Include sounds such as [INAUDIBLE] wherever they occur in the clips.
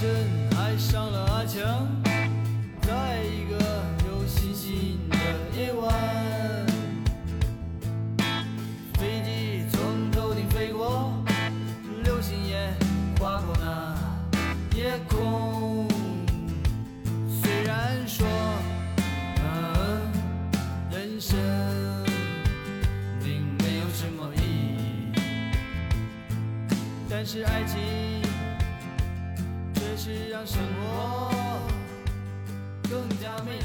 真爱上了阿强，在一个有星星的夜晚，飞机从头顶飞过，流星也划过那夜空。虽然说，嗯，人生并没有什么意义，但是爱情是让生活更加美丽。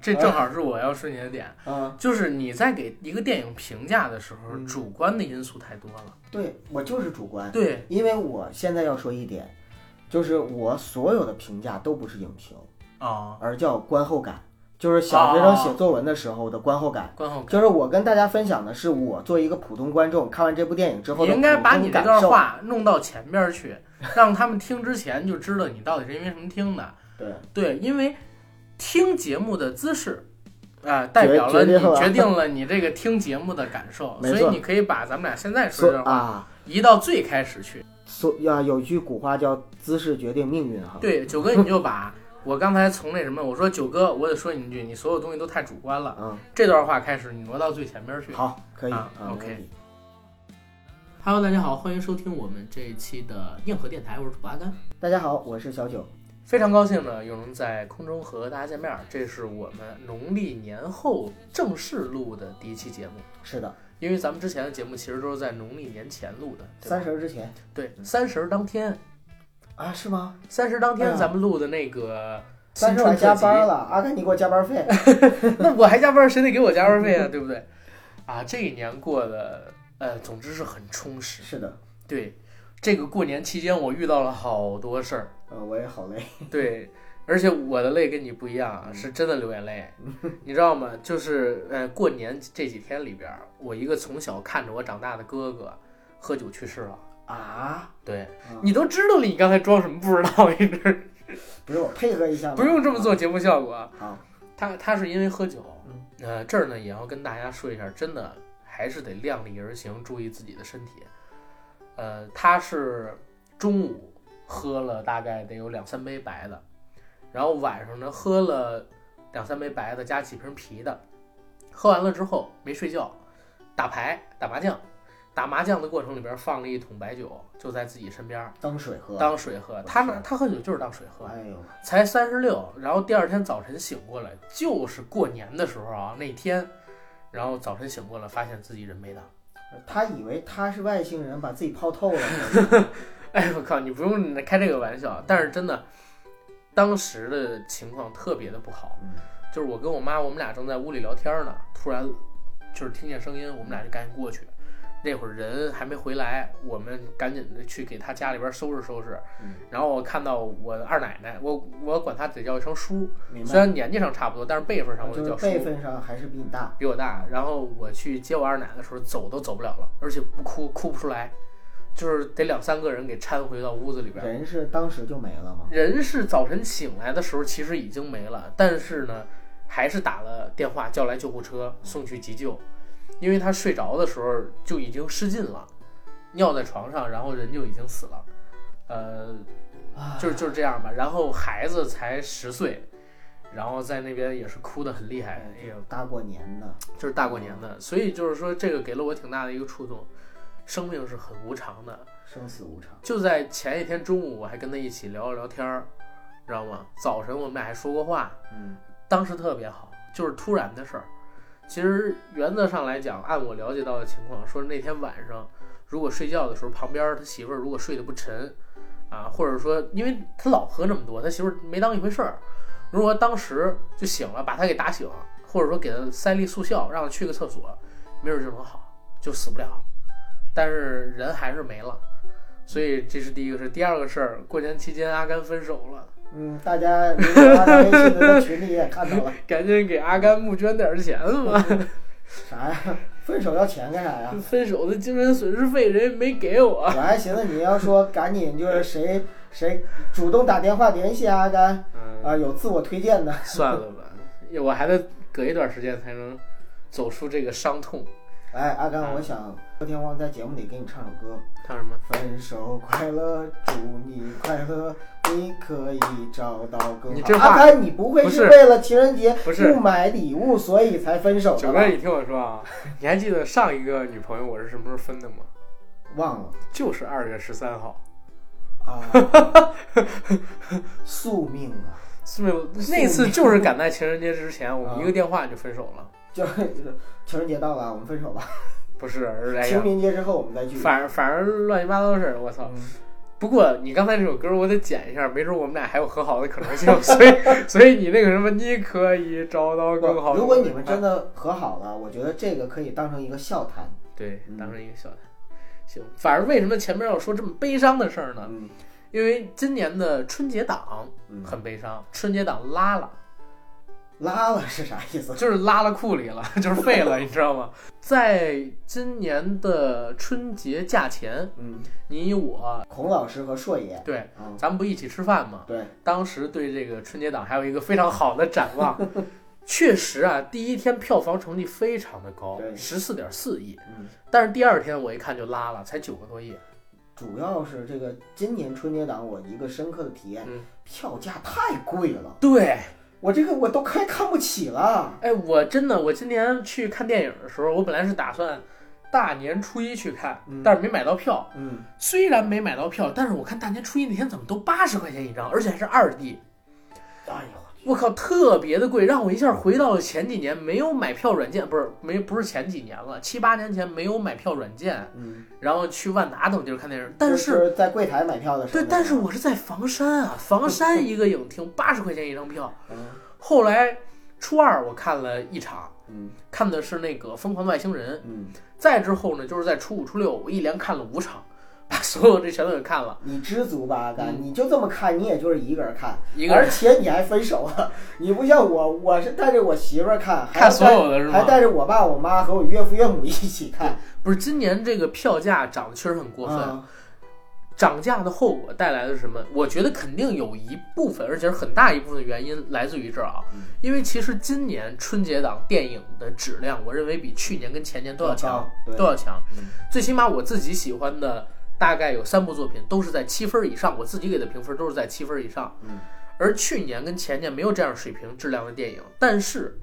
这正好是我要说你的点，啊，就是你在给一个电影评价的时候，嗯主观的因素太多了。对我就是主观，对，因为我现在要说一点，就是我所有的评价都不是影评，啊，而叫观后感，就是小学生写作文的时候的观后感。观后感。就是我跟大家分享的是我作为一个普通观众看完这部电影之后你的应该把你这。段话弄到前边去，让他们听之前就知道你到底是因为什么听的。[LAUGHS] 对，对，因为听节目的姿势，啊、代表了你决定了你这个听节目的感受，所以你可以把咱们俩现在说所这话啊，移到最开始去。所呀有句古话叫“姿势决定命运”哈。对，九哥，你就把我刚才从那什么，我说九哥，我得说你一句，你所有东西都太主观了。嗯，这段话开始，你挪到最前边去。好，可以 OK Hello，大家好，欢迎收听我们这一期的硬核电台，我是土阿甘。大家好，我是小九。非常高兴呢，又能在空中和大家见面儿。这是我们农历年后正式录的第一期节目，是的，因为咱们之前的节目其实都是在农历年前录的，三十儿之前对三十儿当天，啊，是吗？三十当天咱们录的那个新三十我还春特辑，加班了，阿甘你给我加班费。[LAUGHS] 那我还加班，谁得给我加班费啊？对不对？啊，这一年过的，呃，总之是很充实。是的，对，这个过年期间我遇到了好多事儿，呃，我也好累。对，而且我的累跟你不一样啊，是真的流眼泪，[LAUGHS] 你知道吗？就是呃，过年这几天里边儿，我一个从小看着我长大的哥哥喝酒去世了。啊，对嗯你都知道了，你刚才装什么不知道？一直不是我配合一下吗？不用这么做节目效果啊。好，他他是因为喝酒嗯，呃，这儿呢也要跟大家说一下，真的还是得量力而行，注意自己的身体。呃，他是中午喝了大概得有两三杯白的，然后晚上呢喝了两三杯白的加几瓶啤的，喝完了之后没睡觉，打牌打麻将，打麻将的过程里边放了一桶白酒，就在自己身边当水喝。当水喝。他呢，他喝酒就是当水喝。哎呦，才三十六，然后第二天早晨醒过来，就是过年的时候啊，那天，然后早晨醒过来，发现自己人没了。他以为他是外星人，把自己泡透了。[LAUGHS] [LAUGHS] 哎，我靠，你不用开这个玩笑，但是真的，当时的情况特别的不好，嗯就是我跟我妈，我们俩正在屋里聊天呢，突然就是听见声音，我们俩就赶紧过去。那会儿人还没回来，我们赶紧的去给他家里边收拾收拾。嗯然后我看到我二奶奶，我我管她得叫一声叔，虽然年纪上差不多，但是辈分上我就叫叔，辈分上还是比你大。比我大。然后我去接我二奶的时候，走都走不了了，而且不哭哭不出来，就是得两三个人给搀回到屋子里边。人是当时就没了吗？人是早晨醒来的时候其实已经没了，但是呢，还是打了电话叫来救护车送去急救，因为他睡着的时候就已经失禁了，尿在床上，然后人就已经死了。呃，就是就是这样吧。然后孩子才十岁，然后在那边也是哭得很厉害，哎呦，大过年的，就是大过年的，所以就是说这个给了我挺大的一个触动。生命是很无常的，生死无常。就在前一天中午，我还跟他一起聊了聊天儿，知道吗？早晨我们俩还说过话，嗯，当时特别好，就是突然的事儿。其实原则上来讲，按我了解到的情况，说那天晚上如果睡觉的时候，旁边他媳妇儿如果睡得不沉，啊，或者说因为他老喝这么多，他媳妇儿没当一回事儿。如果当时就醒了，把他给打醒，或者说给他塞粒速效，让他去个厕所，没准就能好，就死不了。但是人还是没了，所以这是第一个事。第二个事儿，过年期间阿甘分手了。嗯，大家如果拉到微信的在群里也看到了，[LAUGHS] 赶紧给阿甘募捐点儿钱吧！[LAUGHS] 啥呀？分手要钱干啥呀？分手的精神损失费人家没给我。我还寻思你要说赶紧就是谁 [LAUGHS] 谁主动打电话联系阿甘嗯，啊，有自我推荐的。算了吧，我还得隔一段时间才能走出这个伤痛。哎，阿甘，啊我想昨天荒在节目里给你唱首歌，唱什么？分手快乐，祝你快乐，你可以找到更好。你这话阿甘，你不会不是为了情人节不是不买礼物，所以才分手九哥？你听我说啊，你还记得上一个女朋友我是什么时候分的吗？忘了就是二月十三号。啊，宿命啊，是没有，那次就是赶在情人节之前，我们一个电话就分手了。就是 [LAUGHS] 情人节到了，我们分手吧。不是，哎清，明节之后我们再聚。反反正乱七八糟的事儿，我操！嗯不过你刚才这首歌我得剪一下，没准我们俩还有和好的可能性，[LAUGHS] 所以所以你那个什么，你可以找到更好的。如果你们真的和好了，我觉得这个可以当成一个笑谈。对嗯当成一个笑谈，行。反正为什么前面要说这么悲伤的事儿呢？嗯因为今年的春节档嗯，很悲伤，春节档拉了，拉了是啥意思？就是拉了库里了，[LAUGHS] 就是废了，[LAUGHS] 你知道吗？在今年的春节假前，嗯，你我孔老师和硕爷，对，嗯，咱们不一起吃饭吗？对，当时对这个春节档还有一个非常好的展望。[LAUGHS] 确实啊，第一天票房成绩非常的高，对十四点四亿。嗯，但是第二天我一看就拉了，才九个多亿。主要是这个今年春节档我一个深刻的体验，嗯票价太贵了，对，我这个我都快看不起了。哎，我真的，我今年去看电影的时候，我本来是打算大年初一去看，嗯但是没买到票。嗯，虽然没买到票，但是我看大年初一那天怎么都八十块钱一张，而且还是二 D。哎呦，我靠，特别的贵，让我一下回到了前几年没有买票软件，不是没不是前几年了，七八年前没有买票软件，嗯，然后去万达等地儿看电影。但就是是在柜台买票的时候，对，但是我是在房山啊，房山一个影厅八十块钱一张票。嗯后来初二我看了一场，嗯看的是那个《疯狂的外星人》，嗯，再之后呢，就是在初五初六我一连看了五场，把 [LAUGHS] 所有这全都给看了，你知足吧，阿甘，嗯。你就这么看，你也就是一个人看，一个人。而且你还分手了，[LAUGHS] 你不像我，我是带着我媳妇儿看，还看所有的是吗？还带着我爸、我妈和我岳父岳母一起看，不是今年这个票价涨得确实很过分。啊涨价的后果带来的是什么？我觉得肯定有一部分，而且是很大一部分的原因来自于这儿啊。嗯。因为其实今年春节档电影的质量，我认为比去年跟前年都要强，都要强。嗯。最起码我自己喜欢的大概有三部作品都是在七分以上，我自己给的评分都是在七分以上。嗯而去年跟前年没有这样水平质量的电影，但是，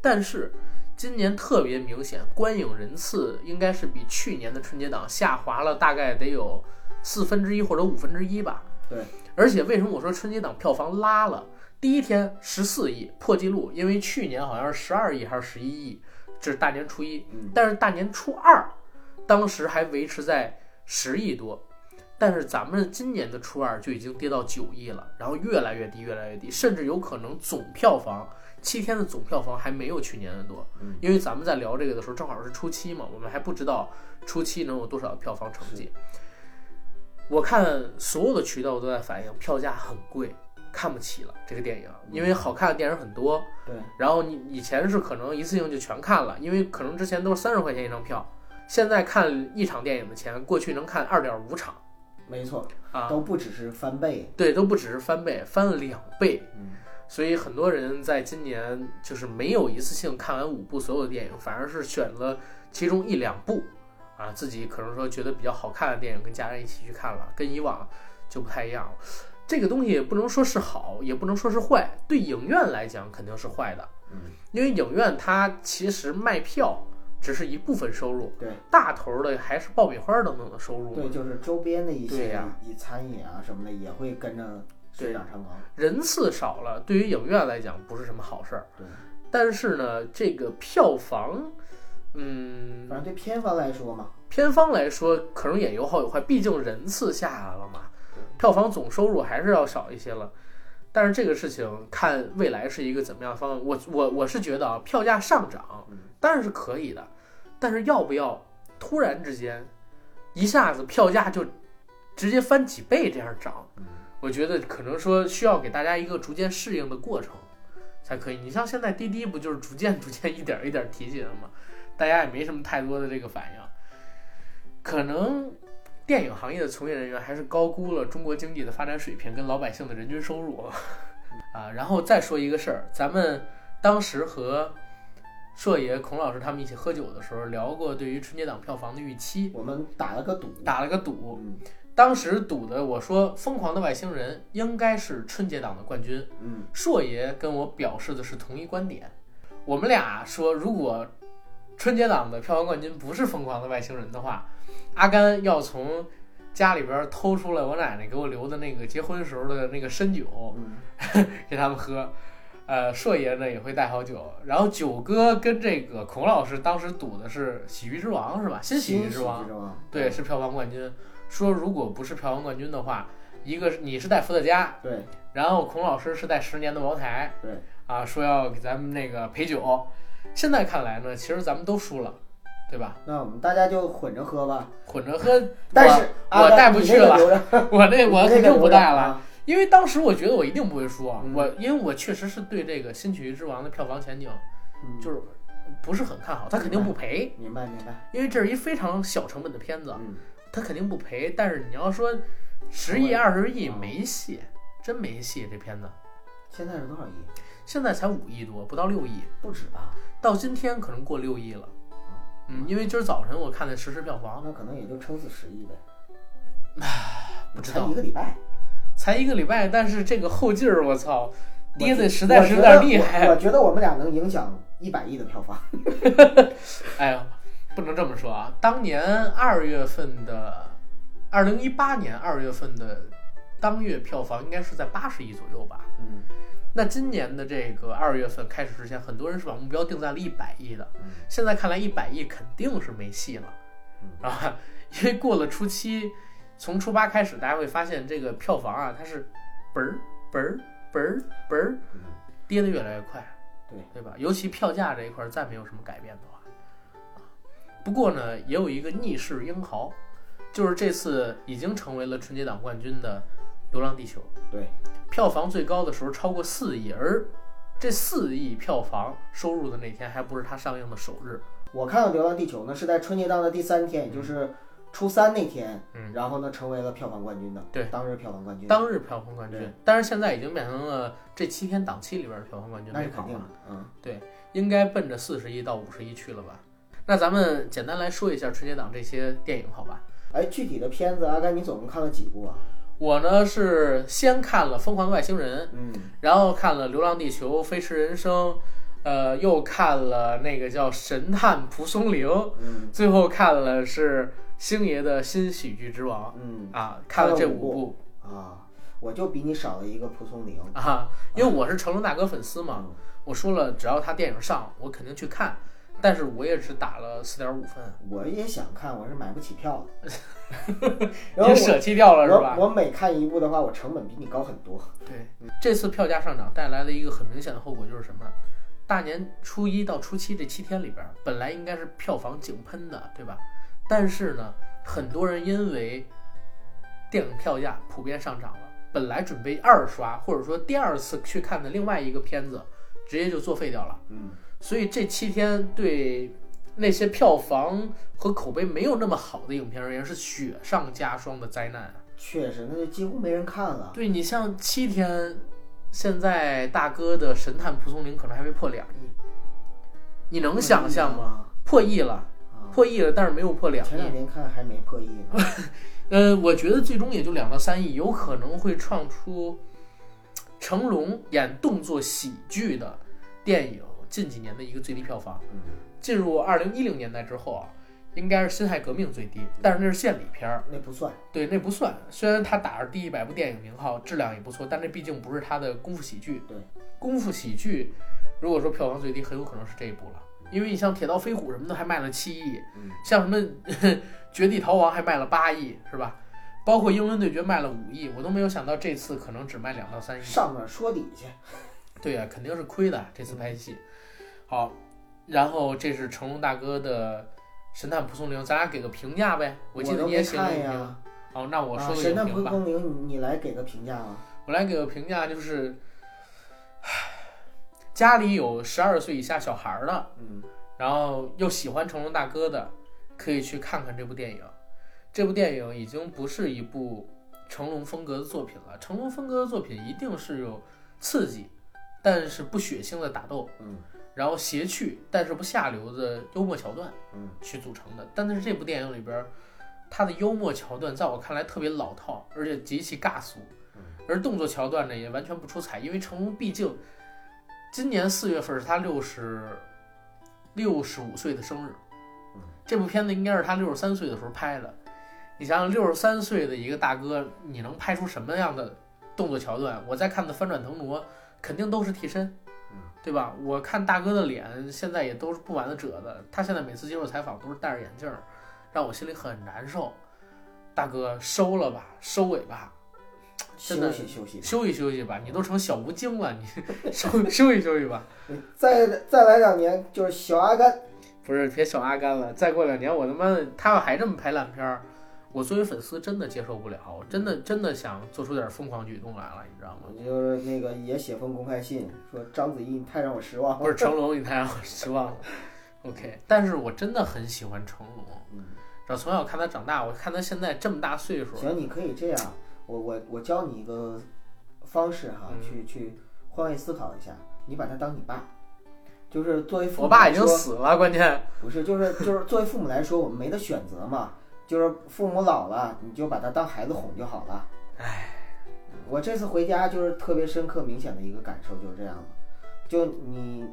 但是今年特别明显，观影人次应该是比去年的春节档下滑了大概得有四分之一或者五分之一吧。对，而且为什么我说春节档票房拉了？第一天十四亿破纪录，因为去年好像是十二亿还是十一亿，这是大年初一。嗯但是大年初二，当时还维持在十亿多，但是咱们今年的初二就已经跌到九亿了，然后越来越低，越来越低，甚至有可能总票房七天的总票房还没有去年的多嗯，因为咱们在聊这个的时候正好是初七嘛，我们还不知道初七能有多少票房成绩。我看所有的渠道都在反映票价很贵，看不起了这个电影，因为好看的电影很多，对，然后你以前是可能一次性就全看了，因为可能之前都是三十块钱一张票，现在看一场电影的钱，过去能看二点五场。没错，啊，都不只是翻倍，对，都不只是翻倍，翻了两倍。嗯。所以很多人在今年就是没有一次性看完五部所有的电影，反而是选了其中一两部，啊，自己可能说觉得比较好看的电影，跟家人一起去看了，跟以往就不太一样了。这个东西也不能说是好，也不能说是坏，对影院来讲肯定是坏的，嗯，因为影院它其实卖票只是一部分收入，对大头的还是爆米花等等的收入嘛。对，就是周边的一些对呀以餐饮啊什么的也会跟着水涨船高，人次少了，对于影院来讲不是什么好事儿。对，但是呢，这个票房，嗯，反正对片方来说嘛，片方来说可能也有好有坏，毕竟人次下来了嘛，票房总收入还是要少一些了。但是这个事情看未来是一个怎么样的方案，我我我是觉得啊，票价上涨嗯当然是可以的，但是要不要突然之间一下子票价就直接翻几倍这样涨？嗯我觉得可能说需要给大家一个逐渐适应的过程才可以。你像现在滴滴不就是逐渐逐渐一点儿一点儿提起来吗？大家也没什么太多的这个反应，可能电影行业的从业人员还是高估了中国经济的发展水平跟老百姓的人均收入啊。然后再说一个事儿，咱们当时和硕爷、孔老师他们一起喝酒的时候聊过对于春节档票房的预期，我们打了个赌，打了个赌。嗯当时赌的我说《疯狂的外星人》应该是春节档的冠军，嗯硕爷跟我表示的是同一观点。我们俩说，如果春节档的票房冠军不是《疯狂的外星人》的话，阿甘要从家里边偷出来我奶奶给我留的那个结婚时候的那个参酒嗯，[LAUGHS] 给他们喝。呃，硕爷呢也会带好酒，然后九哥跟这个孔老师当时赌的是《喜剧之王》是吧？新喜剧之王，之王，对，是票房冠军。说如果不是票房冠军的话，一个是你是带伏特加，对然后孔老师是带十年的茅台，对，啊，说要给咱们那个陪酒。现在看来呢，其实咱们都输了，对吧？那我们大家就混着喝吧。混着喝，但是我我带不去了，[LAUGHS] [LAUGHS] 了，我那我肯定不带了，啊。因为当时我觉得我一定不会输我因为我确实是对这个《新喜剧之王》的票房前景嗯就是不是很看好，他肯定不赔，明白明白，因为这是一非常小成本的片子，嗯，他肯定不赔。但是你要说十亿、二十亿嗯没戏，真没戏，这片子现在是多少亿？现在才五亿多，不到六亿。不止吧？到今天可能过六亿了。嗯，因为今儿早晨我看的实时票房，那可能也就撑死十亿呗。不知道才一个礼拜，才一个礼拜，但是这个后劲儿，我操，跌的实在是有点厉害。我觉得我我觉得我们俩能影响一百亿的票房。[LAUGHS] 哎呀，不能这么说啊！当年二月份的，二零一八年二月份的当月票房应该是在八十亿左右吧？嗯那今年的这个二月份开始之前，很多人是把目标定在了一百亿的。嗯现在看来，一百亿肯定是没戏了，嗯啊，因为过了初七，从初八开始，大家会发现这个票房啊，它是嘣儿嘣儿嘣儿嘣儿嗯，跌得越来越快，对对吧？尤其票价这一块儿再没有什么改变的话，啊，不过呢，也有一个逆势英豪，就是这次已经成为了春节档冠军的《流浪地球》，对，票房最高的时候超过四亿，而这四亿票房收入的那天还不是它上映的首日，我看到《流浪地球》呢是在春节档的第三天，也就是初三那天，嗯，然后呢成为了票房冠军的，对当日票房冠军。当日票房冠军，但是现在已经变成了这七天档期里边的票房冠军，那是肯定了的，，嗯，对应该奔着四十亿到五十亿去了吧？那咱们简单来说一下春节档这些电影，好吧？哎，具体的片子，阿甘你总共看了几部啊？我呢是先看了《疯狂的外星人》，嗯，然后看了《流浪地球》《飞驰人生》，呃，又看了那个叫《神探蒲松龄》，嗯。最后看了是星爷的新喜剧之王嗯。啊，看了这五五部。啊，我就比你少了一个蒲松龄。啊，因为我是成龙大哥粉丝嘛，嗯我说了只要他电影上，我肯定去看，但是我也只打了四点五分，我也想看，我是买不起票的。[LAUGHS] 然后舍弃掉了是吧？我我每看一部的话，我成本比你高很多。对，这次票价上涨带来了一个很明显的后果，就是什么？大年初一到初七这七天里边，本来应该是票房井喷的，对吧？但是呢，很多人因为电影票价普遍上涨了，本来准备二刷或者说第二次去看的另外一个片子，直接就作废掉了。嗯，所以这七天对那些票房和口碑没有那么好的影片而言，是雪上加霜的灾难啊。确实，那就几乎没人看了。对你像七天，现在大哥的《神探蒲松龄》可能还没破两亿，你能想象吗？破亿了，啊，破亿了，但是没有破两亿前两亿。天看还没破亿呢。[LAUGHS] 呃，我觉得最终也就两到三亿，有可能会创出成龙演动作喜剧的电影近几年的一个最低票房。嗯，进入二零一零年代之后啊，应该是《辛亥革命》最低，但是那是献礼片儿，那不算。对，那不算。虽然他打着第一百部电影名号，质量也不错，但这毕竟不是他的功夫喜剧。对，功夫喜剧，如果说票房最低，很有可能是这一部了。因为你像《铁道飞虎》什么的还卖了七亿，嗯像什么 [LAUGHS]《绝地逃亡》还卖了八亿，是吧？包括《英伦对决》卖了五亿，我都没有想到这次可能只卖两到三亿。上面说底去。[LAUGHS] 对呀、肯定是亏的这次拍戏。好，然后这是成龙大哥的《神探蒲松龄》，咱俩给个评价呗。我记得你也都没写了影评。看呀。好，那我说个啊神探影评吧。蒲松龄，你你来给个评价吧。我来给个评价，就是，唉家里有十二岁以下小孩儿的，嗯然后又喜欢成龙大哥的，可以去看看这部电影。这部电影已经不是一部成龙风格的作品了。成龙风格的作品一定是有刺激，但是不血腥的打斗，嗯然后谐趣但是不下流的幽默桥段嗯去组成的。但是这部电影里边儿，它的幽默桥段在我看来特别老套，而且极其尬俗嗯，而动作桥段呢也完全不出彩，因为成龙毕竟今年四月份是他六十六十五岁的生日嗯，这部片子应该是他六十三岁的时候拍的。你想想，六十三岁的一个大哥，你能拍出什么样的动作桥段？我在看的《翻转腾挪》，肯定都是替身嗯，对吧？我看大哥的脸现在也都是不完的褶子，他现在每次接受采访都是戴着眼镜儿，让我心里很难受。大哥，收了吧，收尾吧，真的休息休息。休息休息吧，你都成小吴京了，你 [LAUGHS] 休休息休息吧。[LAUGHS] 再再来两年就是小阿甘，不是，别小阿甘了，再过两年我他妈的他要还这么拍烂片儿，我作为粉丝真的接受不了，我真的真的想做出点疯狂举动来了，你知道吗？我就是那个也写封公开信，说章子怡你太让我失望了。不是成 [LAUGHS] 龙，你太让我失望了。OK，但是我真的很喜欢成龙，嗯，然后从小看他长大，我看他现在这么大岁数，行，你可以这样，我我我教你一个方式哈，嗯去去换位思考一下，你把他当你爸，就是作为父母我爸已经死了，关键不是，就是就是作为父母来说，我们没得选择嘛，就是父母老了，你就把他当孩子哄就好了。唉，我这次回家就是特别深刻明显的一个感受就是这样的，就你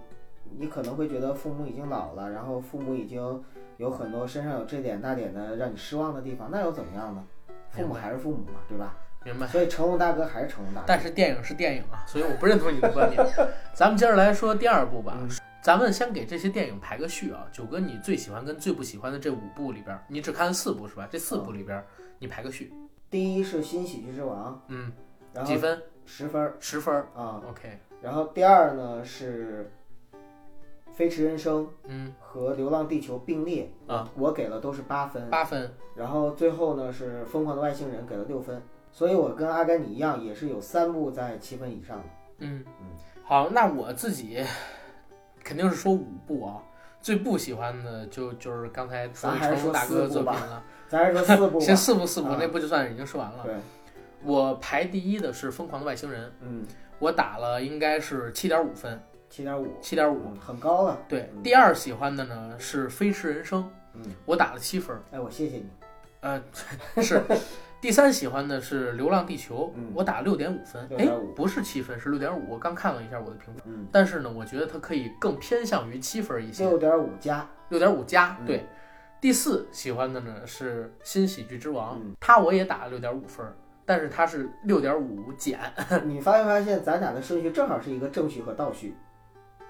你可能会觉得父母已经老了，然后父母已经有很多身上有这点那点的让你失望的地方，那又怎么样呢？父母还是父母嘛，对吧？明白。所以成龙大哥还是成龙大哥。但是电影是电影啊，所以我不认同你的观点。[LAUGHS] 咱们接着来说第二部吧。嗯咱们先给这些电影排个序啊。九哥，你最喜欢跟最不喜欢的这五部里边，你只看了四部是吧？这四部里边，你排个序。第一是《新喜剧之王嗯，》，然后几分？十分十分。啊。OK。然后第二呢是《飞驰人生》嗯，和《流浪地球》并列啊，我给了都是八分。八分。然后最后呢是《疯狂的外星人》给了六分，所以我跟阿甘你一样，也是有三部在七分以上的。嗯嗯，好，那我自己肯定是说五部啊。最不喜欢的就就是刚才说的咱还是说成龙大哥的作品了。咱还是说四部 [LAUGHS] 吧。先四部四部，啊那部就算已经说完了。对，我排第一的是《疯狂的外星人》，嗯，我打了应该是七点五分，七点五，七点五。嗯，很高了。对，嗯第二喜欢的呢是《飞驰人生》，嗯，我打了七分。哎，我谢谢你。呃，[LAUGHS] 是。第三喜欢的是《流浪地球》，嗯我打六点五分。哎不是七分，是六点五。我刚看了一下我的评分，嗯，但是呢，我觉得它可以更偏向于七分一些，六点五加。六点五加。嗯对，第四喜欢的呢是《新喜剧之王》，嗯它我也打了六点五分，但是它是六点五减，[LAUGHS] 你发没发现咱俩的顺序正好是一个正序和倒序？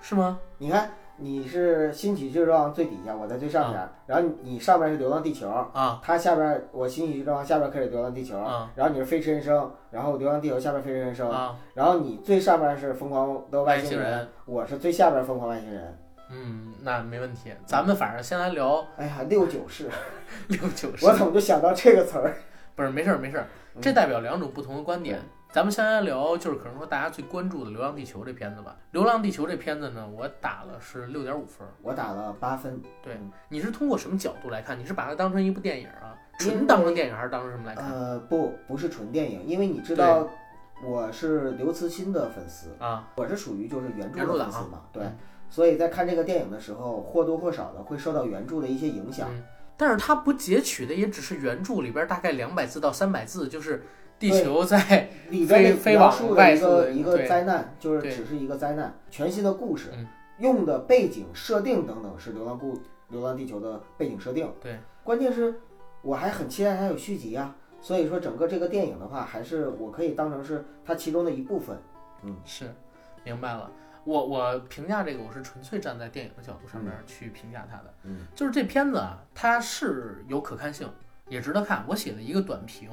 是吗？你看，你是新喜剧之王最底下，我在最上边，然后你你上边是流浪地球，啊他下边我新喜剧之王下边开始流浪地球，啊然后你是飞驰人生，然后流浪地球下边飞驰人生，啊！然后你最上边是疯狂的外外星人，我是最下边疯狂外星人。嗯，那没问题。咱们反正先来聊哎呀，六九式，[LAUGHS] 六九式我，怎么就想到这个词儿？不是没事儿没事儿，嗯这代表两种不同的观点。咱们先来聊，就是可能说大家最关注的《流浪地球》这片子吧。《流浪地球》这片子呢，我打了是六点五分。我打了八分，对嗯，你是通过什么角度来看？你是把它当成一部电影啊，纯当成电影，还是当成什么来看？呃，不，不是纯电影，因为你知道我是刘慈欣的粉丝，啊，我是属于就是原著的粉丝嘛，对嗯，所以在看这个电影的时候，或多或少的会受到原著的一些影响。嗯，但是它不截取的也只是原著里边大概两百字到三百字，就是地球在里边的飞描述的一外头的个一个灾难，就是只是一个灾难，全新的故事嗯，用的背景设定等等是《流浪故流浪地球》的背景设定。对，关键是我还很期待它有续集啊，所以说整个这个电影的话，还是我可以当成是它其中的一部分。嗯是，明白了。我我评价这个，我是纯粹站在电影的角度上面去评价它的。嗯，就是这片子啊，它是有可看性，也值得看。我写了一个短评，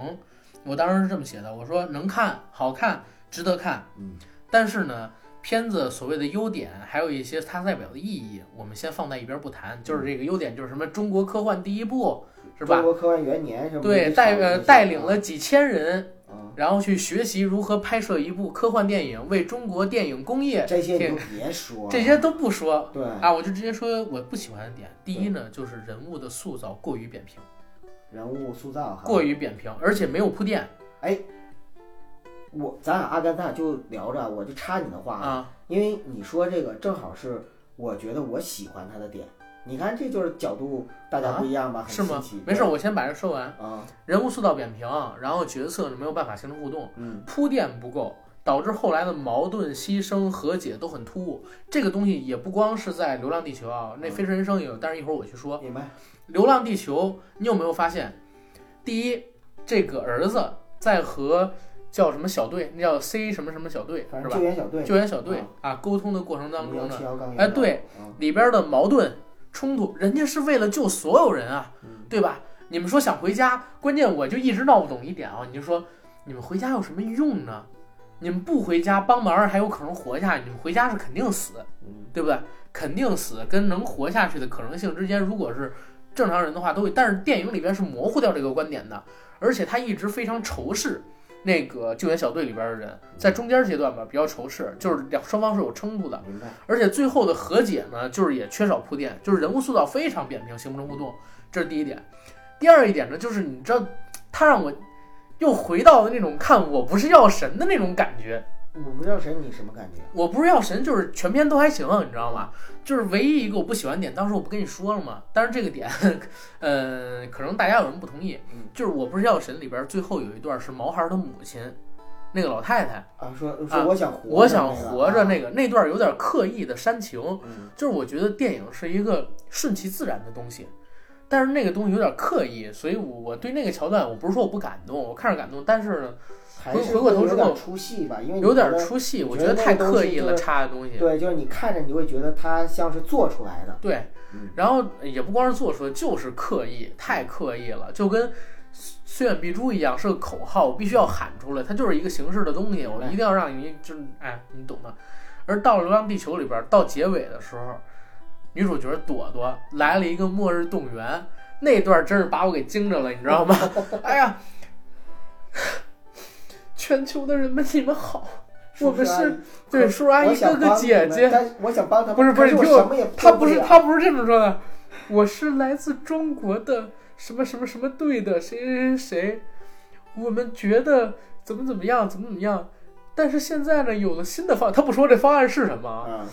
我当时是这么写的，我说能看、好看、值得看。嗯，但是呢，片子所谓的优点，还有一些它代表的意义，我们先放在一边不谈。就是这个优点，就是什么中国科幻第一部，是吧中？国科幻元年什么的对，带呃带领了几千人，啊，然后去学习如何拍摄一部科幻电影，为中国电影工业这些你添就别说，这些都不说对啊，我就直接说我不喜欢的点。第一呢，就是人物的塑造过于扁平，人物塑造哈，过于扁平，而且没有铺垫哎我咱俩阿甘咱俩就聊着，我就插你的话啊，啊。因为你说这个正好是我觉得我喜欢他的点。你看，这就是角度大家不一样吧？是吗？没事，我先把这说完。啊，人物塑造扁平，然后角色呢没有办法形成互动，嗯铺垫不够，导致后来的矛盾、牺牲、和解都很突兀。这个东西也不光是在《流浪地球》啊，那《飞驰人生》也有，但是一会儿我去说。《明白。流浪地球》，你有没有发现？第一，这个儿子在和叫什么小队，那叫 C 什么什么小队是吧？救援小队救援小队啊，沟通的过程当中呢，哎对，嗯里边的矛盾冲突，人家是为了救所有人啊，嗯对吧？你们说想回家，关键我就一直闹不懂一点啊，你就说你们回家有什么用呢？你们不回家帮忙还有可能活下去，你们回家是肯定死，嗯对不对？肯定死跟能活下去的可能性之间，如果是正常人的话，都会。但是电影里边是模糊掉这个观点的，而且他一直非常仇视那个救援小队里边的人，在中间阶段吧比较仇视，就是两双方是有冲突的。明白。而且最后的和解呢，就是也缺少铺垫，就是人物塑造非常扁平，形不成互动，这是第一点。第二一点呢，就是你知道，他让我又回到了那种看我不是药神的那种感觉。我不是药神你什么感觉？我不是药神，就是全篇都还行，你知道吗？就是唯一一个我不喜欢点，当时我不跟你说了吗？但是这个点，[LAUGHS] 呃，可能大家有人不同意嗯，就是我不是药神里边最后有一段是毛孩的母亲，那个老太太，啊，说啊说我想活着那个，我想活着那个，个那段有点刻意的煽情，嗯就是我觉得电影是一个顺其自然的东西，但是那个东西有点刻意，所以我我对那个桥段，我不是说我不感动，我看着感动，但是呢，还是回过头之后有点出戏吧，因为有点出戏，我觉得太刻意了，插的东西。对，就是你看着你会觉得它像是做出来的，对嗯，然后也不光是做出来，就是刻意，太刻意了，就跟虽远必诛一样，是个口号，我必须要喊出来，它就是一个形式的东西，我一定要让你就是哎，你懂的。而到了《流浪地球》里边，到结尾的时候，女主角朵朵来了一个末日动员，那段真是把我给惊着了，你知道吗？[LAUGHS] 哎呀，全球的人们，你们好，我们是对叔叔阿姨、哥哥姐姐，但是我想帮他们，不是不是可我你听我什么也他不是他不是这么说的，我是来自中国的什么什么什么队的谁谁谁谁，我们觉得怎么怎么样怎么怎么样，但是现在呢有了新的方案，他不说这方案是什么啊。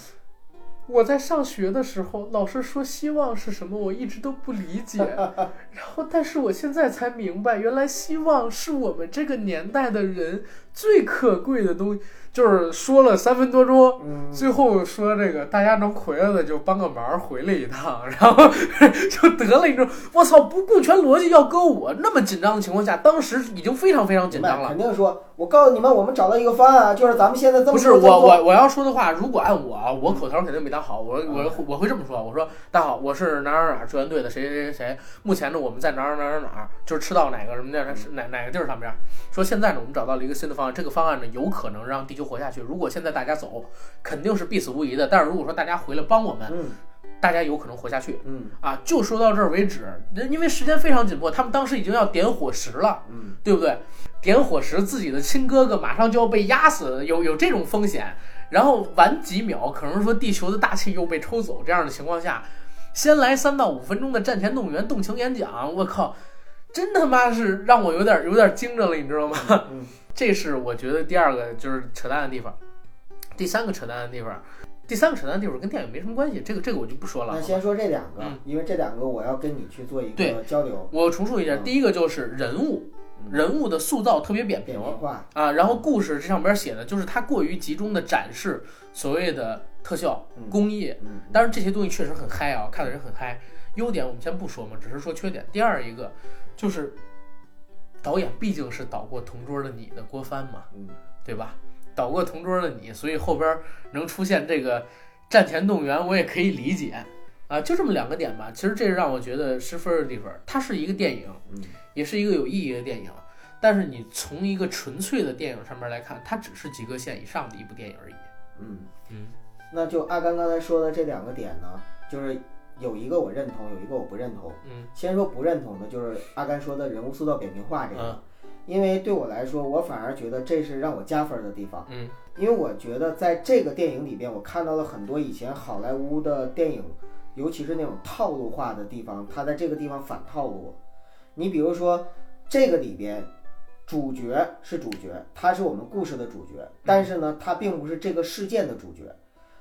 啊，我在上学的时候，老师说希望是什么，我一直都不理解。[LAUGHS] 然后，但是我现在才明白，原来希望是我们这个年代的人最可贵的东西。就是说了三分多钟，嗯，最后说这个大家能回来的就帮个忙，回来一趟，然后 [LAUGHS] 就得了一种我操不顾全逻辑要搁我那么紧张的情况下，当时已经非常非常紧张了。肯定说，我告诉你们，我们找到一个方案啊，就是咱们现在这么不是我我我要说的话，如果按我啊，我口头肯定比他好。我我我会这么说，我说大家好，我是哪儿哪儿救援队的谁谁谁谁。目前呢，我们在哪儿哪儿哪儿哪儿，就是吃到哪个什么哪哪哪个地儿上边。说现在呢，我们找到了一个新的方案，这个方案呢有可能让地球活下去。如果现在大家走，肯定是必死无疑的。但是如果说大家回来帮我们，嗯大家有可能活下去。嗯啊，就说到这儿为止，人因为时间非常紧迫，他们当时已经要点火石了。嗯，对不对？点火石，自己的亲哥哥马上就要被压死，有有这种风险。然后晚几秒，可能说地球的大气又被抽走，这样的情况下，先来三到五分钟的战前动员、动情演讲，我靠，真他妈是让我有点有点惊着了，你知道吗？嗯这是我觉得第二个就是扯淡的地方。第三个扯淡的地方，第三个扯淡的地方跟电影没什么关系，这个这个我就不说了。那先说这两个嗯，因为这两个我要跟你去做一对个交流，我重述一下，嗯第一个就是人物，嗯人物的塑造特别扁平扁。平化，啊，然后故事这上边写的就是它过于集中的展示所谓的特效嗯工业，嗯当然这些东西确实很嗨啊，看的人很嗨。优点我们先不说嘛，只是说缺点。第二一个就是导演毕竟是导过《同桌的你》的郭帆嘛，嗯对吧？导过《同桌的你》，所以后边能出现这个战前动员，我也可以理解啊，就这么两个点吧。其实这是让我觉得失分的地方。它是一个电影，嗯也是一个有意义的电影，但是你从一个纯粹的电影上面来看，它只是及格线以上的一部电影而已。嗯嗯，那就阿甘刚才说的这两个点呢，就是有一个我认同，有一个我不认同。嗯先说不认同的，就是阿甘说的人物塑造扁平化这个，嗯因为对我来说，我反而觉得这是让我加分的地方，嗯因为我觉得在这个电影里边，我看到了很多以前好莱坞的电影，尤其是那种套路化的地方，他在这个地方反套路。你比如说这个里边。主角是主角，他是我们故事的主角，但是呢，他并不是这个事件的主角。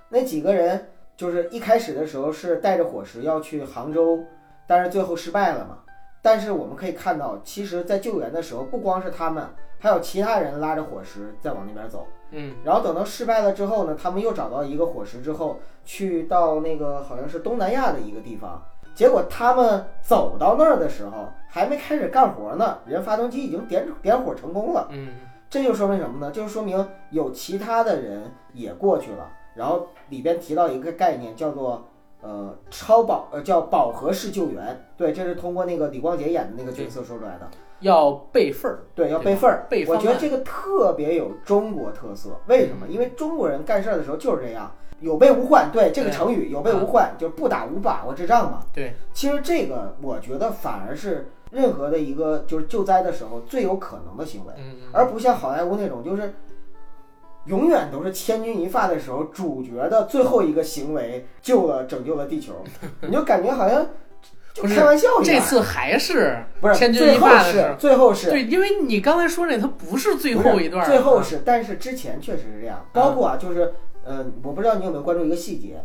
那几个人就是一开始的时候是带着伙食要去杭州，但是最后失败了嘛。但是我们可以看到，其实，在救援的时候，不光是他们，还有其他人拉着伙食在往那边走。嗯然后等到失败了之后呢，他们又找到一个伙食之后，去到那个好像是东南亚的一个地方。结果他们走到那儿的时候，还没开始干活呢，人发动机已经点点火成功了。嗯这就说明什么呢？就是说明有其他的人也过去了。然后里边提到一个概念，叫做呃超饱呃叫饱和式救援。对，这是通过那个李光洁演的那个角色说出来的。要备份儿。对，要备份儿。备我觉得这个特别有中国特色。为什么？因为中国人干事儿的时候就是这样，有备无患。对这个成语，有备无患，就是不打无把握之仗嘛。对，其实这个我觉得反而是任何的一个就是救灾的时候最有可能的行为。而不像好莱坞那种，就是永远都是千钧一发的时候，主角的最后一个行为救了拯救了地球，[LAUGHS] 你就感觉好像就开玩笑一样。这次还是不是千钧一发的是最后是。对，因为你刚才说那它不是最后一段最后是，但是之前确实是这样，包括啊，就是嗯、我不知道你有没有关注一个细节。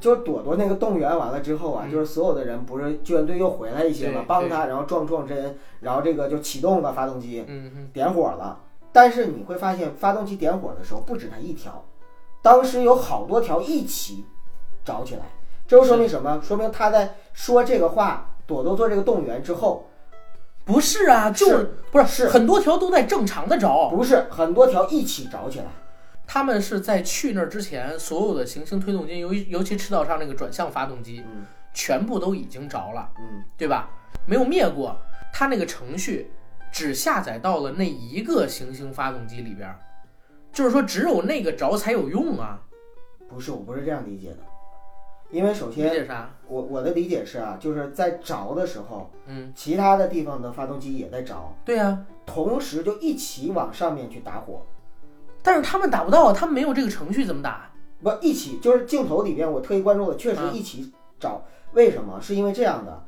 就是朵朵那个动员完了之后啊，嗯。就是所有的人不是救援队又回来一些对嘛，帮他，然后撞撞针，然后这个就启动了发动机，嗯嗯。点火了。但是你会发现，发动机点火的时候不止它一条，当时有好多条一起着起来。这就说明什么？说明他在说这个话，朵朵做这个动员之后，不是啊，就是不是是很多条都在正常的着，不是很多条一起着起来。他们是在去那儿之前，所有的行星推动机，尤尤其赤道上那个转向发动机，嗯全部都已经着了，嗯，对吧？没有灭过，它那个程序只下载到了那一个行星发动机里边儿，就是说只有那个着才有用啊。不是，我不是这样理解的。因为首理先，解啥？我我的理解是啊，就是在着的时候，嗯，其他的地方的发动机也在着，对呀、同时就一起往上面去打火。但是他们打不到，他们没有这个程序怎么打？不一起，就是镜头里边我特意关注的，确实嗯一起找。为什么？是因为这样的，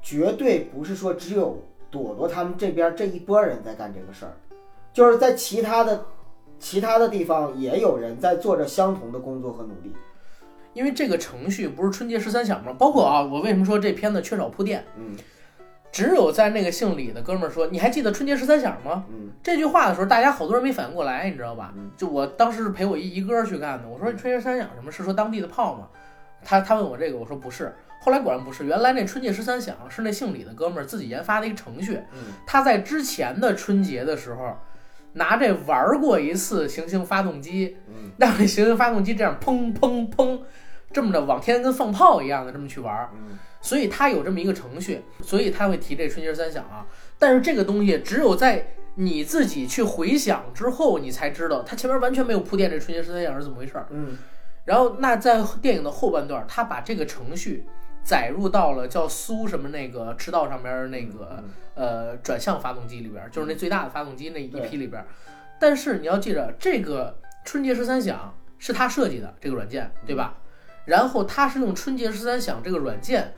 绝对不是说只有朵朵他们这边这一波人在干这个事儿，就是在其他的其他的地方也有人在做着相同的工作和努力。因为这个程序不是春节十三响吗？包括啊，我为什么说这片子缺少铺垫？嗯只有在那个姓李的哥们儿说：“你还记得春节十三响吗？”嗯这句话的时候，大家好多人没反应过来，你知道吧嗯？就我当时是陪我一姨哥去干的，我说春节十三响什么？是说当地的炮吗？他他问我这个，我说不是。后来果然不是，原来那春节十三响是那姓李的哥们儿自己研发的一个程序。嗯他在之前的春节的时候，拿这玩过一次行星发动机，嗯让这行星发动机这样砰砰砰，这么着往天跟放炮一样的这么去玩所以他有这么一个程序，所以他会提这春节十三响啊。但是这个东西只有在你自己去回想之后，你才知道它前面完全没有铺垫这春节十三响是怎么回事儿。嗯然后那在电影的后半段，他把这个程序载入到了叫苏什么那个赤道上边那个嗯呃转向发动机里边儿，就是那最大的发动机那一批里边儿。但是你要记着，这个春节十三响是他设计的这个软件，对吧？然后他是用春节十三响这个软件，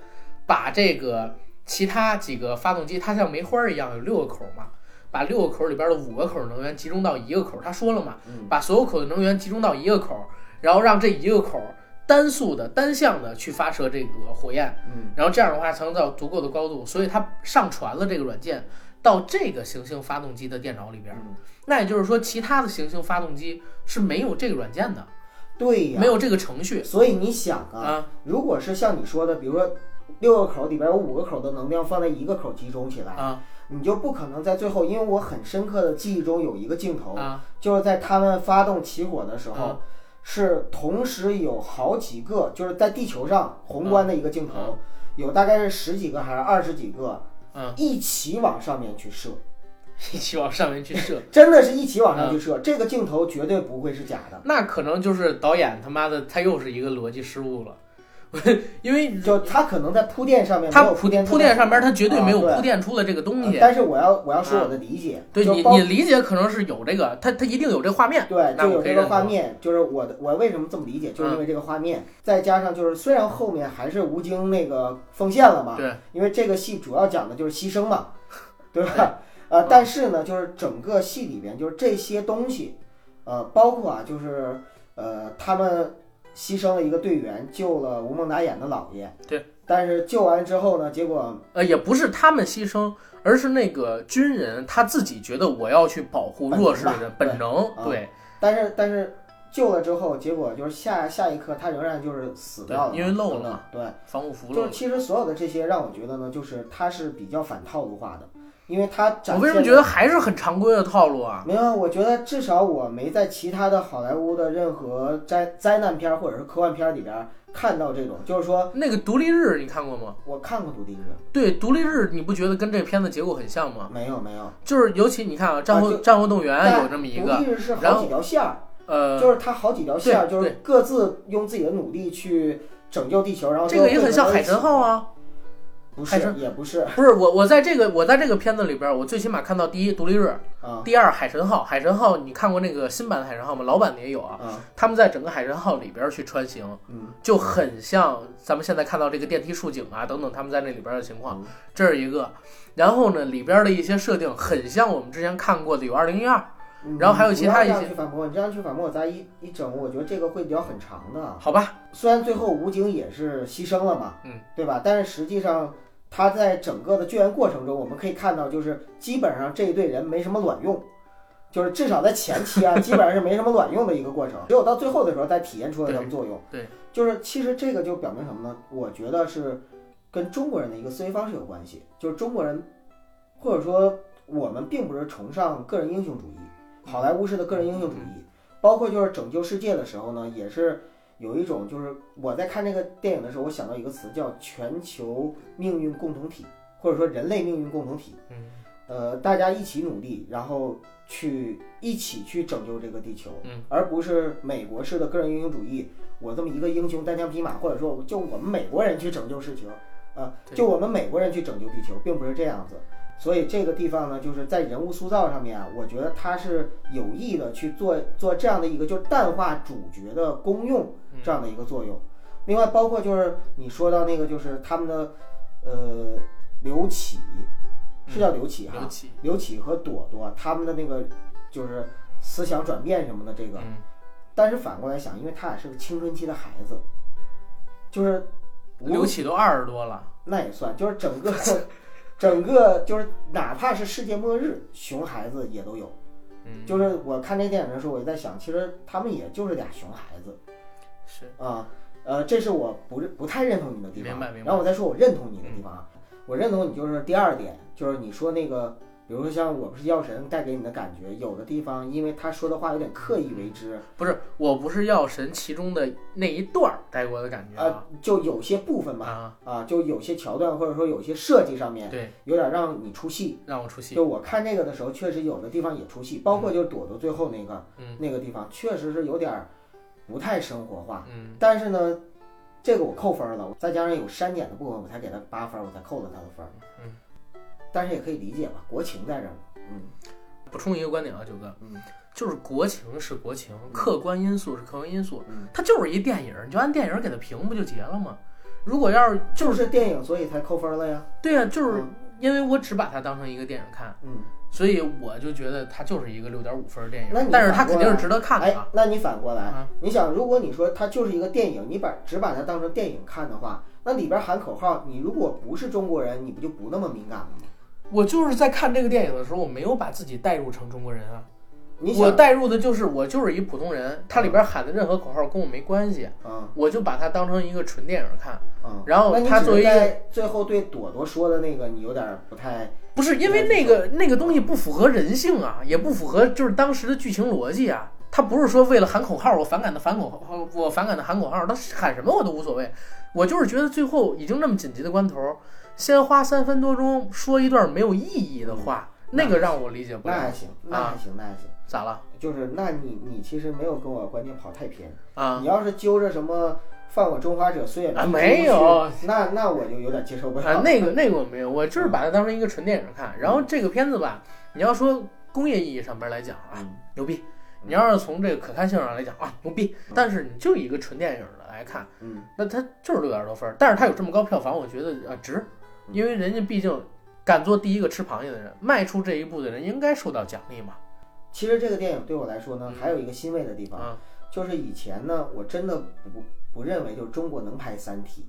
把这个其他几个发动机，它像梅花儿一样有六个口儿嘛，把六个口儿里边的五个口儿能源集中到一个口儿。他说了嘛，嗯把所有口的能源集中到一个口儿，然后让这一个口儿单速的、单向的去发射这个火焰，嗯。然后这样的话才能到足够的高度。所以它上传了这个软件到这个行星发动机的电脑里边。儿。嗯，那也就是说，其他的行星发动机是没有这个软件的，对呀，没有这个程序。所以你想啊，啊。如果是像你说的，比如说六个口里边有五个口的能量放在一个口集中起来，啊。你就不可能在最后，因为我很深刻的记忆中有一个镜头，啊。就是在他们发动起火的时候，啊是同时有好几个，就是在地球上宏观的一个镜头，嗯。有大概是十几个还是二十几个，嗯，一起往上面去射，[LAUGHS] 一起往上面去射，[LAUGHS] 真的是一起往嗯。上去射，这个镜头绝对不会是假的。那可能就是导演他妈的他又是一个逻辑失误了，[LAUGHS] 因为 [LAUGHS] 就他可能在铺垫上面没他铺垫铺垫上面他绝对没有铺垫出了这个东西。呃但是我要我要说我的理解，对你你理解可能是有这个，他他一定有这个画面。对，就有这个画面，就是我的我为什么这么理解，就是因为这个画面，再加上就是虽然后面还是吴京那个奉献了嘛，对，因为这个戏主要讲的就是牺牲嘛，[LAUGHS] 对吧？呃，但是呢，就是整个戏里边就是这些东西，呃，包括啊，就是呃他们牺牲了一个队员，救了吴孟达演的姥爷。对。但是救完之后呢，结果呃，也不是他们牺牲，而是那个军人他自己觉得我要去保护弱势的人，本本能啊对，但是但是救了之后，结果就是下下一刻他仍然就是死掉了因为漏了嘛对，防护服就是了。其实所有的这些让我觉得呢，就是他是比较反套路化的，因为它展现我为什么觉得还是很常规的套路啊？没有？我觉得至少我没在其他的好莱坞的任何灾灾难片儿或者是科幻片儿里边儿看到这种，就是说那个独立日你看过吗？我看过《独立日对，独立日你不觉得跟这片子结构很像》，吗？没有没有，就是尤其你看啊，战后、啊战后动员有这么一个独个，立日是好几条线儿，呃，就是它好几条线儿，就是各自用自己的努力去拯救地球，然后这个也很像海神神号，啊。不是也不是不是我，我在这个我在这个片子里边，我最起码看到第一独立日，啊第二海神号。海神号你看过那个新版的海神号吗？老版的也有啊。啊他们在整个海神号里边去穿行，嗯就很像咱们现在看到这个电梯竖井啊等等，他们在那里边的情况，嗯这是一个。然后呢，里边的一些设定很像我们之前看过的有二零一二，嗯然后还有其他一些你这样去反驳，你这样去反驳我，咱一一整，我觉得这个会聊很长的。好吧？虽然最后武警也是牺牲了嘛，嗯，对吧？但是实际上他在整个的救援过程中，我们可以看到，就是基本上这一队人没什么卵用，就是至少在前期啊，[LAUGHS] 基本上是没什么卵用的一个过程，只有到最后的时候才体现出了什么作用。对，就是其实这个就表明什么呢？我觉得是跟中国人的一个思维方式有关系，就是中国人或者说我们并不是崇尚个人英雄主义，好莱坞式的个人英雄主义，包括就是拯救世界的时候呢，也是有一种就是我在看这个电影的时候，我想到一个词叫全球命运共同体，或者说人类命运共同体。嗯呃，大家一起努力，然后去一起去拯救这个地球，嗯，而不是美国式的个人英雄主义。我这么一个英雄单枪匹马，或者说就我们美国人去拯救事情，啊、对就我们美国人去拯救地球，并不是这样子。所以这个地方呢，就是在人物塑造上面啊，我觉得他是有意的去做做这样的一个，就是淡化主角的功用嗯。这样的一个作用。另外，包括就是你说到那个，就是他们的呃刘启，是叫刘启哈，刘启，刘启和朵朵他们的那个就是思想转变什么的这个，嗯，但是反过来想，因为他俩是个青春期的孩子，就是刘启都二十多了，那也算，就是整个 [LAUGHS] 整个就是哪怕是世界末日，熊孩子也都有。嗯，就是我看这电影的时候，我就在想，其实他们也就是俩熊孩子是啊。呃，这是我不不太认同你的地方。明白明白然后我再说我认同你的地方啊，我认同你就是第二点，就是你说那个，比如说像《我不是药神》带给你的感觉，有的地方因为他说的话有点刻意为之，不是我不是药神其中的那一段儿带给我的感觉啊，就有些部分吧，啊，啊，就有些桥段或者说有些设计上面对，有点让你出戏。让我出戏，就我看这个的时候，确实有的地方也出戏，包括就是朵朵最后那个、嗯那个地方，确实是有点儿不太生活化。嗯但是呢，这个我扣分了，再加上有删减的部分，我才给他八分，我才扣了他的分。嗯，但是也可以理解吧，国情在这儿。嗯补充一个观点啊，九哥，嗯就是国情是国情，客观因素是客观因素，嗯，它就是一电影，你就按电影给它评不就结了吗？如果要是就就是是电影，所以才扣分了呀。对呀、就是嗯因为我只把它当成一个电影看，嗯，所以我就觉得它就是一个六点五分的电影那你，但是它肯定是值得看的哎啊。，那你反过来，啊你想，如果你说它就是一个电影，你把只把它当成电影看的话，那里边喊口号，你如果不是中国人，你不就不那么敏感了吗？我就是在看这个电影的时候，我没有把自己代入成中国人啊，我代入的就是我就是一普通人，它里边喊的任何口号跟我没关系，嗯我就把它当成一个纯电影看。嗯，然后他作为一个最后对朵朵说的那个，你有点不太，不是因为那个那个东西不符合人性啊，也不符合就是当时的剧情逻辑啊。他不是说为了喊口号，我反感的反口号，我反感的喊口号，他喊什么我都无所谓。我就是觉得最后已经那么紧急的关头，先花三分多钟说一段没有意义的话，那个让我理解不了。那还行，那还行，那还行。咋了就是，那你你其实没有跟我观点跑太偏。啊？你要是揪着什么犯我中华者，虽远必啊诛没有那那我就有点接受不了。啊，那个那个我没有，我就是把它当成一个纯电影看。然后这个片子吧，你要说工业意义上边来讲啊，嗯牛逼。你要是从这个可看性上来讲啊，牛逼。但是你就以一个纯电影的来看，嗯那它就是六点多分儿。但是它有这么高票房，我觉得啊值，嗯因为人家毕竟敢做第一个吃螃蟹的人，迈出这一步的人应该受到奖励嘛。其实这个电影对我来说呢，嗯还有一个欣慰的地方，啊，就是以前呢，我真的不不认为就是中国能拍《三体》，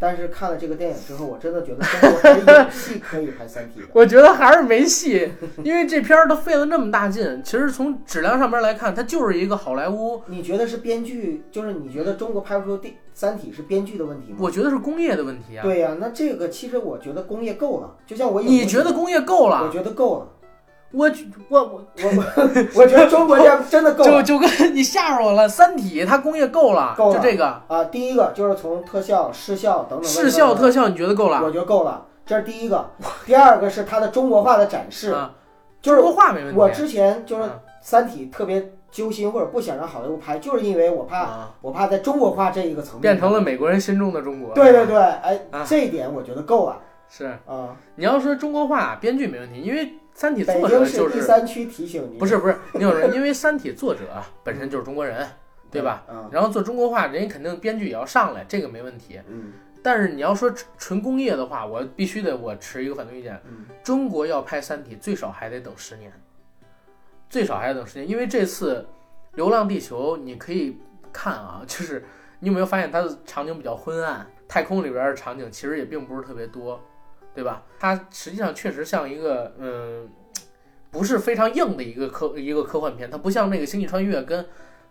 但是看了这个电影之后，我真的觉得中国是有戏可以拍《三体》的。[LAUGHS] 我觉得还是没戏，因为这片儿它费了那么大劲，其实从质量上面来看，它就是一个好莱坞，你觉得是编剧，就是你觉得中国拍不出《电三体》是编剧的问题吗？我觉得是工业的问题啊。对呀、那这个其实我觉得工业够了，就像我你觉得工业够了我？觉得够了，我我我我我 [LAUGHS] 我觉得中国这样真的够了。就就跟你吓着我了，《三体》它工业够了，够了就这个啊，第一个就是从特效、视效等等视效特效，你觉得够了我？觉得够了，这是第一个。第二个是它的中国化的展示，啊，就是中国化没问题。我之前就是《啊三体》特别揪心或者不想让好莱坞拍，就是因为我怕啊，我怕在中国化这一个层面变成了美国人心中的中国。对对对，哎啊，这一点我觉得够了是啊。你要说中国化，编剧没问题，因为《三体》作者就是第三区提醒你，不是不是，[LAUGHS] 你有人，因为《三体》作者本身就是中国人，对吧？嗯然后做中国话，人家肯定编剧也要上来，这个没问题。嗯但是你要说纯纯工业的话，我必须得我持一个反对意见。嗯中国要拍《三体》，最少还得等十年，最少还得等十年，因为这次《流浪地球》你可以看啊，就是你有没有发现它的场景比较昏暗，太空里边的场景其实也并不是特别多，对吧？它实际上确实像一个嗯，不是非常硬的一个科一个科幻片，它不像那个《星际穿越》跟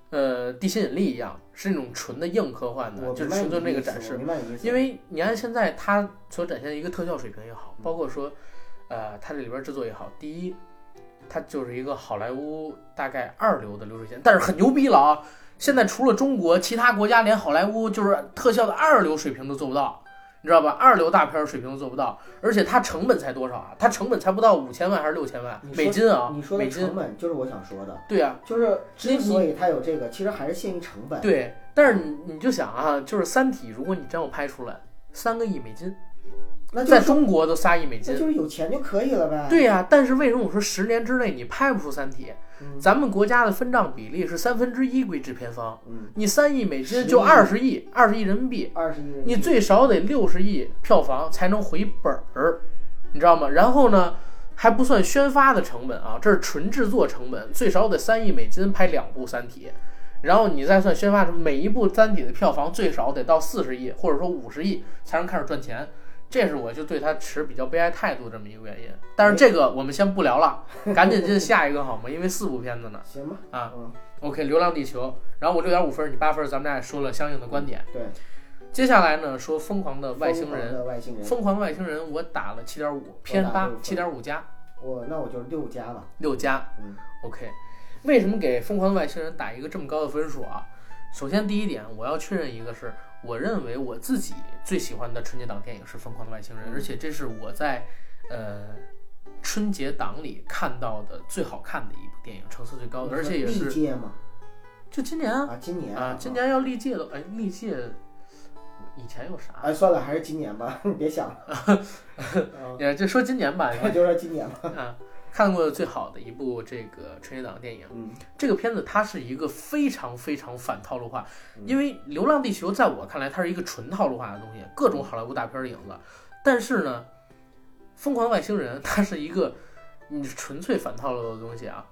呃《地心引力》一样，是那种纯的硬科幻的，就是纯粹那个展示。因为你按现在它所展现的一个特效水平也好，包括说，呃，它这里边制作也好，第一，它就是一个好莱坞大概二流的流水线，但是很牛逼了啊！现在除了中国，其他国家连好莱坞就是特效的二流水平都做不到，你知道吧？二流大片儿水平都做不到，而且它成本才多少啊？它成本才不到五千万还是六千万美金啊？你说的美金成，本就是我想说的，对啊，就是之所以它有这个，其实还是限于成本。对。但是你你就想啊，就是《三体》，如果你真要拍出来，三个亿美金，在那就是中国都三亿美金那，就是有钱就可以了呗。对呀、但是为什么我说十年之内你拍不出《三体》？嗯咱们国家的分账比例是三分之一归制片方，嗯，你三亿美金就二十亿，二十亿人民币，二十亿你最少得六十亿票房才能回本儿，你知道吗？然后呢，还不算宣发的成本啊，这是纯制作成本，最少得三亿美金拍两部《三体》，然后你再算宣发每一部《三体》的票房最少得到四十亿或者说五十亿才能开始赚钱。这是我就对他持比较悲哀态度这么一个原因，但是这个我们先不聊了，赶紧进下一个好吗？因为四部片子呢。行吧？啊嗯，OK，《流浪地球》，然后我六点五分，你八分，咱们俩也说了相应的观点。对，接下来呢，说《疯狂的外星疯狂外星人，疯狂的外星人，我打了七点五，偏八七点五加我那我就六加吧。六加。嗯 OK，为什么给《疯狂的外星人》打一个这么高的分数啊？首先第一点，我要确认一个是，我认为我自己最喜欢的春节档电影是《疯狂的外星人》，嗯而且这是我在呃春节档里看到的最好看的一部电影，成色最高的，而且也历是届嘛，就今年啊啊，今年啊，今年要历届的，哎，历届以前有啥？哎，算了，还是今年吧，[LAUGHS] 你别想了。[LAUGHS] 嗯也就说今年吧，[LAUGHS] 就说今年吧。啊，看过的最好的一部这个春节档电影。嗯，这个片子它是一个非常非常反套路化，嗯因为《流浪地球》在我看来它是一个纯套路化的东西，各种好莱坞大片的影子。但是呢，《疯狂外星人》它是一个你纯粹反套路的东西啊。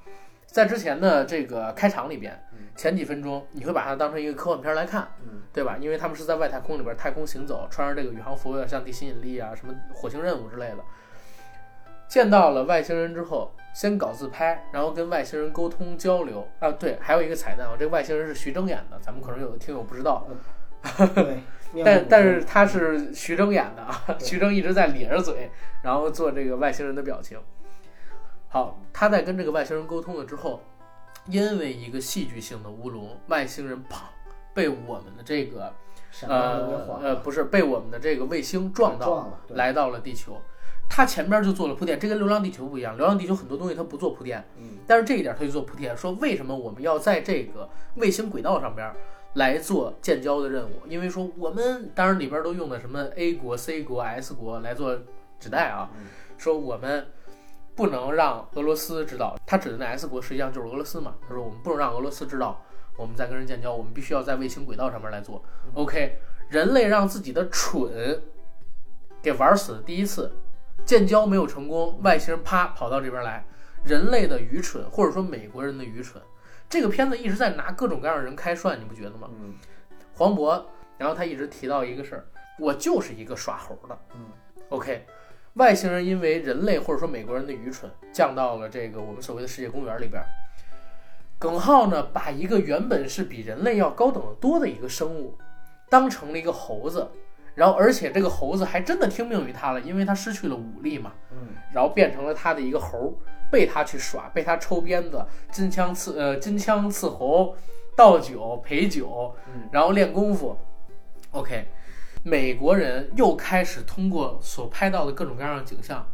在之前的这个开场里边嗯，前几分钟你会把它当成一个科幻片来看，嗯对吧？因为他们是在外太空里边太空行走，穿着这个宇航服，有点像地心引力啊、什么火星任务之类的。见到了外星人之后，先搞自拍，然后跟外星人沟通交流啊。对，还有一个彩蛋啊，这个外星人是徐峥演的，咱们可能有的听友不知道，对，[LAUGHS] 面但但是他是徐峥演的啊，[LAUGHS] 徐峥一直在咧着嘴，然后做这个外星人的表情。好，他在跟这个外星人沟通了之后，因为一个戏剧性的乌龙，外星人砰被我们的这个呃呃不是被我们的这个卫星撞到，撞了，来到了地球。他前边就做了铺垫，这跟《流浪地球》不一样，《流浪地球》很多东西它不做铺垫，嗯但是这一点它就做铺垫，说为什么我们要在这个卫星轨道上边来做建交的任务？因为说我们当然里边都用的什么 A 国、C 国、S 国来做指代啊，嗯说我们不能让俄罗斯知道，他指的那 S 国实际上就是俄罗斯嘛。他说我们不能让俄罗斯知道我们在跟人建交，我们必须要在卫星轨道上面来做。OK，人类让自己的蠢给玩死的第一次，建交没有成功，外星人啪跑到这边来，人类的愚蠢或者说美国人的愚蠢，这个片子一直在拿各种各样的人开涮，你不觉得吗？嗯黄渤，然后他一直提到一个事儿，我就是一个耍猴的。嗯 OK，外星人因为人类或者说美国人的愚蠢，降到了这个我们所谓的世界公园里边。耿浩呢，把一个原本是比人类要高等的多的一个生物，当成了一个猴子，然后而且这个猴子还真的听命于他了，因为他失去了武力嘛，嗯然后变成了他的一个猴儿，被他去耍，被他抽鞭子，金枪刺呃金枪刺猴，倒酒陪酒，嗯然后练功夫。OK，美国人又开始通过所拍到的各种各样的景象，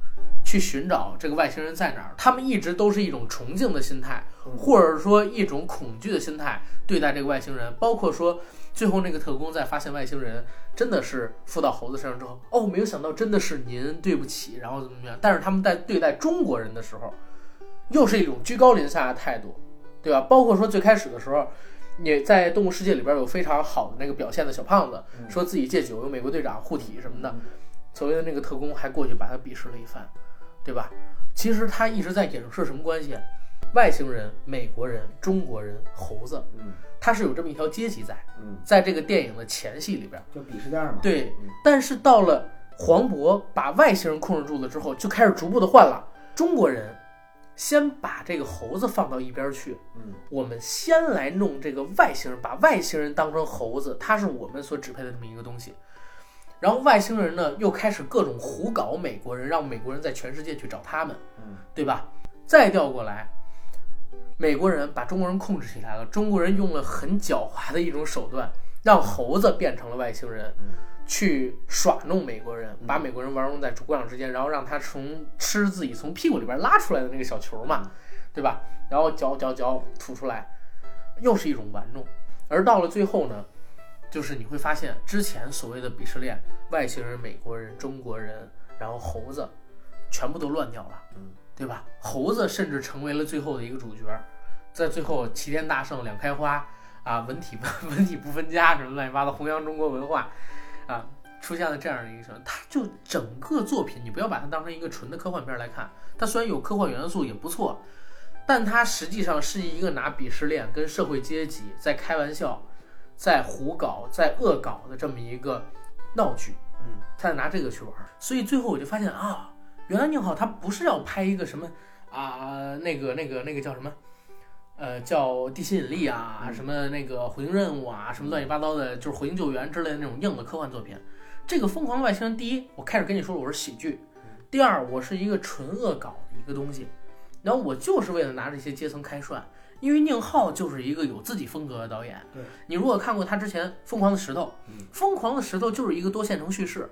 去寻找这个外星人在哪儿。他们一直都是一种崇敬的心态，嗯或者说一种恐惧的心态对待这个外星人。包括说最后那个特工在发现外星人真的是附到猴子身上之后，哦，没有想到真的是您，对不起，然后怎么怎么样。但是他们在对待中国人的时候，又是一种居高临下的态度，对吧？包括说最开始的时候。你在《动物世界》里边有非常好的那个表现的小胖子，嗯说自己戒酒，有美国队长护体什么的，所谓的那个特工还过去把他鄙视了一番，对吧？其实他一直在影射什么关系？外星人、美国人、中国人、猴子，嗯他是有这么一条阶级在，嗯，在这个电影的前戏里边。就鄙视链嘛。对嗯，但是到了黄渤把外星人控制住了之后，就开始逐步的换了。中国人先把这个猴子放到一边去，嗯我们先来弄这个外星人，把外星人当成猴子，它是我们所支配的这么一个东西。然后外星人呢，又开始各种胡搞美国人，让美国人在全世界去找他们，嗯对吧？再调过来，美国人把中国人控制起来了，中国人用了很狡猾的一种手段，让猴子变成了外星人，嗯。去耍弄美国人，把美国人玩弄在股掌之间，然后让他从吃自己从屁股里边拉出来的那个小球嘛，对吧？然后嚼嚼嚼吐出来，又是一种玩弄。而到了最后呢，就是你会发现之前所谓的鄙视链，外星人、美国人、中国人，然后猴子，全部都乱掉了，嗯，对吧？猴子甚至成为了最后的一个主角，在最后齐天大圣两开花啊，文体 [LAUGHS] 文体不分家什么乱七八糟，弘扬中国文化啊，出现了这样的一个情况，它就整个作品，你不要把它当成一个纯的科幻片来看，它虽然有科幻元素也不错，但它实际上是一个拿鄙视链跟社会阶级在开玩笑，在胡搞、在恶搞的这么一个闹剧。嗯，他在拿这个去玩儿，所以最后我就发现啊，原来宁浩他不是要拍一个什么啊，那个那个那个叫什么，呃，叫地心引力啊，嗯什么那个火星任务啊，什么乱七八糟的，就是火星救援之类的那种硬的科幻作品。这个疯狂的外星人，第一，我开始跟你说我是喜剧；第二，我是一个纯恶搞的一个东西。然后我就是为了拿这些阶层开涮，因为宁浩就是一个有自己风格的导演。对你如果看过他之前《疯狂的石头》，嗯疯狂的石头》就是一个多线程叙事，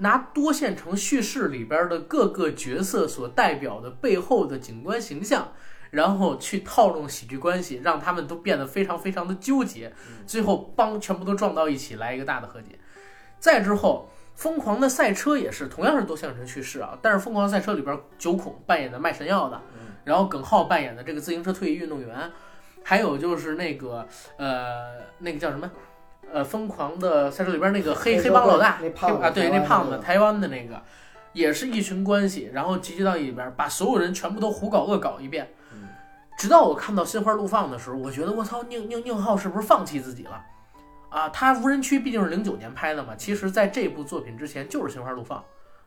拿多线程叙事里边的各个角色所代表的背后的景观形象，然后去套用喜剧关系，让他们都变得非常非常的纠结，最后帮全部都撞到一起，来一个大的和解。再之后，疯狂的赛车也是同样是多线程叙事啊，但是疯狂的赛车里边九孔扮演的卖神药的，然后耿浩扮演的这个自行车退役运动员，还有就是那个呃那个叫什么？呃，疯狂的赛车里边那个黑黑黑帮老大，那胖啊，对，那胖子，台湾的那个，也是一群关系，然后集结到一里边，把所有人全部都胡搞恶搞一遍。嗯直到我看到心花怒放的时候，我觉得我操，宁宁宁浩是不是放弃自己了？啊，他无人区毕竟是零九年拍的嘛，其实在这部作品之前就是心花怒放，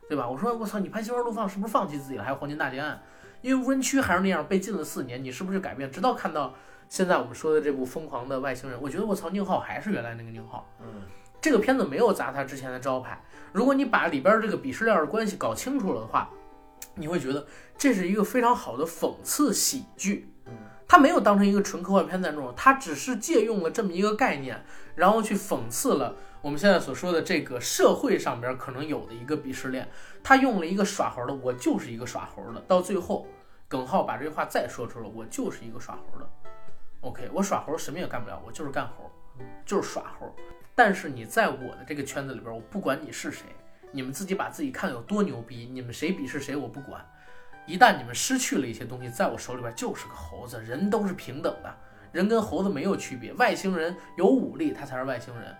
对吧？我说我操，你拍心花怒放是不是放弃自己了？还有黄金大劫案，因为无人区还是那样被禁了四年，你是不是就改变？直到看到现在我们说的这部疯狂的外星人，我觉得我操，宁浩还是原来那个宁浩。嗯这个片子没有砸他之前的招牌。如果你把里边这个鄙视链的关系搞清楚了的话，你会觉得这是一个非常好的讽刺喜剧。嗯他没有当成一个纯科幻片在弄，他只是借用了这么一个概念，然后去讽刺了我们现在所说的这个社会上边可能有的一个鄙视链。他用了一个耍猴的，我就是一个耍猴的，到最后，耿浩把这句话再说出了，我就是一个耍猴的。OK，我耍猴什么也干不了，我就是干猴，就是耍猴。但是你在我的这个圈子里边，我不管你是谁，你们自己把自己看有多牛逼，你们谁鄙视谁我不管。一旦你们失去了一些东西，在我手里边就是个猴子，人都是平等的，人跟猴子没有区别。外星人有武力，他才是外星人，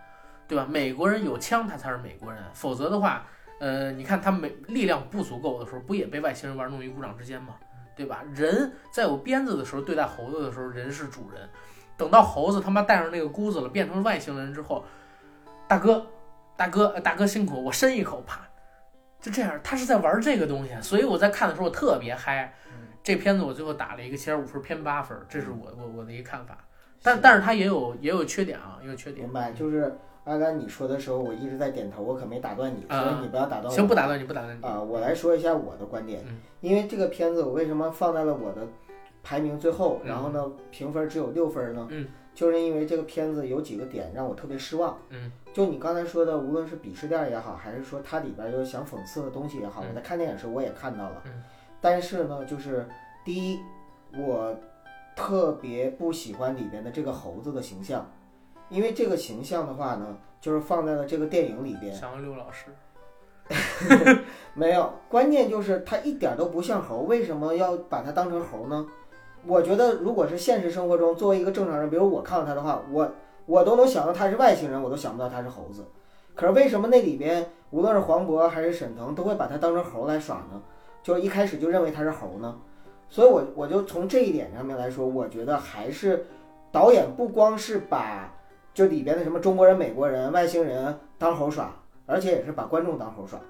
对吧？美国人有枪，他才是美国人。否则的话，呃，你看他没力量不足够的时候，不也被外星人玩弄于股掌之间吗？对吧？人在有鞭子的时候对待猴子的时候，人是主人。等到猴子他妈带上那个箍子了，变成外星人之后，大哥，大哥，呃大哥辛苦，我伸一口，啪，就这样。他是在玩这个东西，所以我在看的时候我特别嗨。这片子我最后打了一个七点五分，偏八分，这是我我我的一个看法。但但是它也有也有缺点啊，也有缺点明。白，就是阿甘你说的时候，我一直在点头，我可没打断你，啊所以你不要打断我。行，不打断你，不打断你。啊，我来说一下我的观点，嗯因为这个片子我为什么放在了我的排名最后，嗯然后呢评分只有六分呢？嗯，就是因为这个片子有几个点让我特别失望。嗯，就你刚才说的，无论是鄙视链也好，还是说它里边有想讽刺的东西也好，嗯我在看电影时候我也看到了。嗯，但是呢，就是第一，我特别不喜欢里边的这个猴子的形象，因为这个形象的话呢，就是放在了这个电影里边。想要刘老师，[LAUGHS] 没有，关键就是他一点都不像猴，为什么要把它当成猴呢？我觉得如果是现实生活中，作为一个正常人，比如我看到他的话，我我都能想到他是外星人，我都想不到他是猴子。可是为什么那里边无论是黄渤还是沈腾，都会把他当成猴来耍呢？就一开始就认为他是猴呢？所以我我就从这一点上面来说，我觉得还是导演不光是把就里边的什么中国人、美国人、外星人当猴耍，而且也是把观众当猴耍。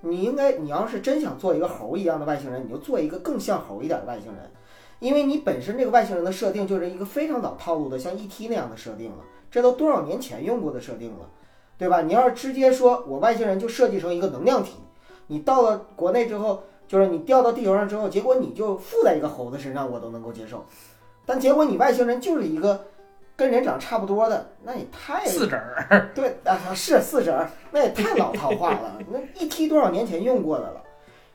你应该，你要是真想做一个猴一样的外星人，你就做一个更像猴一点的外星人，因为你本身这个外星人的设定就是一个非常老套路的，像 E.T. 那样的设定了，这都多少年前用过的设定了，对吧？你要是直接说我外星人就设计成一个能量体，你到了国内之后，就是你掉到地球上之后，结果你就附在一个猴子身上，我都能够接受，但结果你外星人就是一个跟人长差不多的，那也太四指儿，[LAUGHS] 对啊，是四指儿，那也太老套话了，那一踢多少年前用过的了。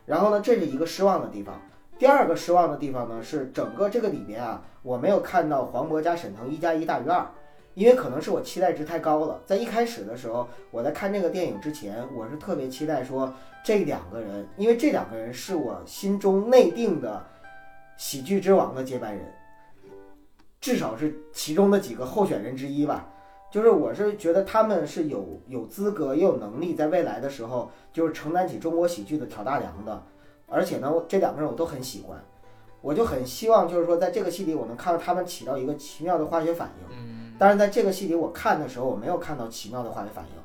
然后呢，这是一个失望的地方。第二个失望的地方呢，是整个这个里边啊，我没有看到黄渤加沈腾一加一大于二，因为可能是我期待值太高了。在一开始的时候，我在看这个电影之前，我是特别期待说这两个人，因为这两个人是我心中内定的喜剧之王的接班人，至少是其中的几个候选人之一吧。就是我是觉得他们是有有资格也有能力在未来的时候，就是承担起中国喜剧的挑大梁的。而且呢，这两个人我都很喜欢，我就很希望就是说在这个戏里我能看到他们起到一个奇妙的化学反应。嗯，但是在这个戏里我看的时候，我没有看到奇妙的化学反应，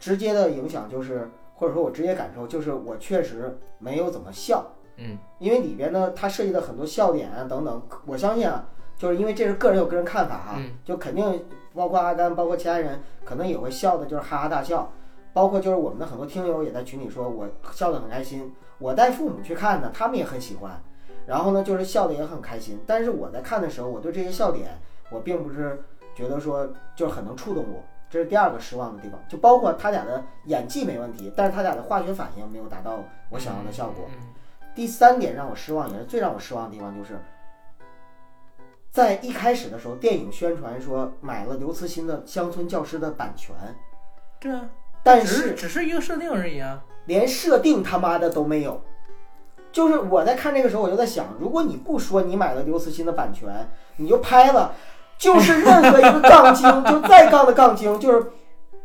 直接的影响就是，或者说我直接感受就是我确实没有怎么笑。嗯，因为里边呢，它涉及的很多笑点啊等等，我相信啊，就是因为这是个人有个人看法啊，嗯就肯定包括阿甘，包括其他人，可能也会笑的，就是哈哈大笑。包括就是我们的很多听友也在群里说，我笑得很开心。我带父母去看的，他们也很喜欢。然后呢，就是笑得也很开心。但是我在看的时候，我对这些笑点，我并不是觉得说就是很能触动我，这是第二个失望的地方。就包括他俩的演技没问题，但是他俩的化学反应没有达到我想要的效果。嗯第三点让我失望，也是最让我失望的地方，就是在一开始的时候，电影宣传说买了刘慈欣的《乡村教师》的版权，对啊，但是只是一个设定而已啊。连设定他妈的都没有。就是我在看这个时候，我就在想，如果你不说你买了刘慈欣的版权，你就拍了，就是任何一个杠精，[LAUGHS] 就再杠的杠精，就是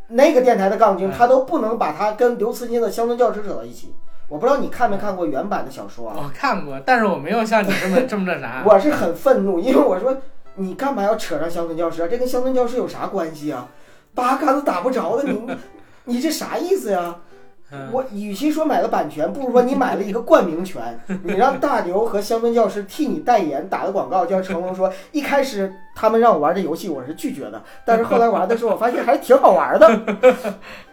那个电台的杠精，他都不能把他跟刘慈欣的《乡村教师》扯到一起。我不知道你看没看过原版的小说啊？我看过，但是我没有像你这么 [LAUGHS] 这么那啥。我是很愤怒，因为我说你干嘛要扯上乡村教师啊？这跟乡村教师有啥关系啊？八竿子打不着的，你 [LAUGHS] 你这啥意思呀？嗯我与其说买了版权，不如说你买了一个冠名权，[LAUGHS] 你让大牛和乡村教师替你代言打个广告，就像成龙说，一开始他们让我玩这游戏，我是拒绝的，但是后来玩的时候，我发现还是挺好玩的。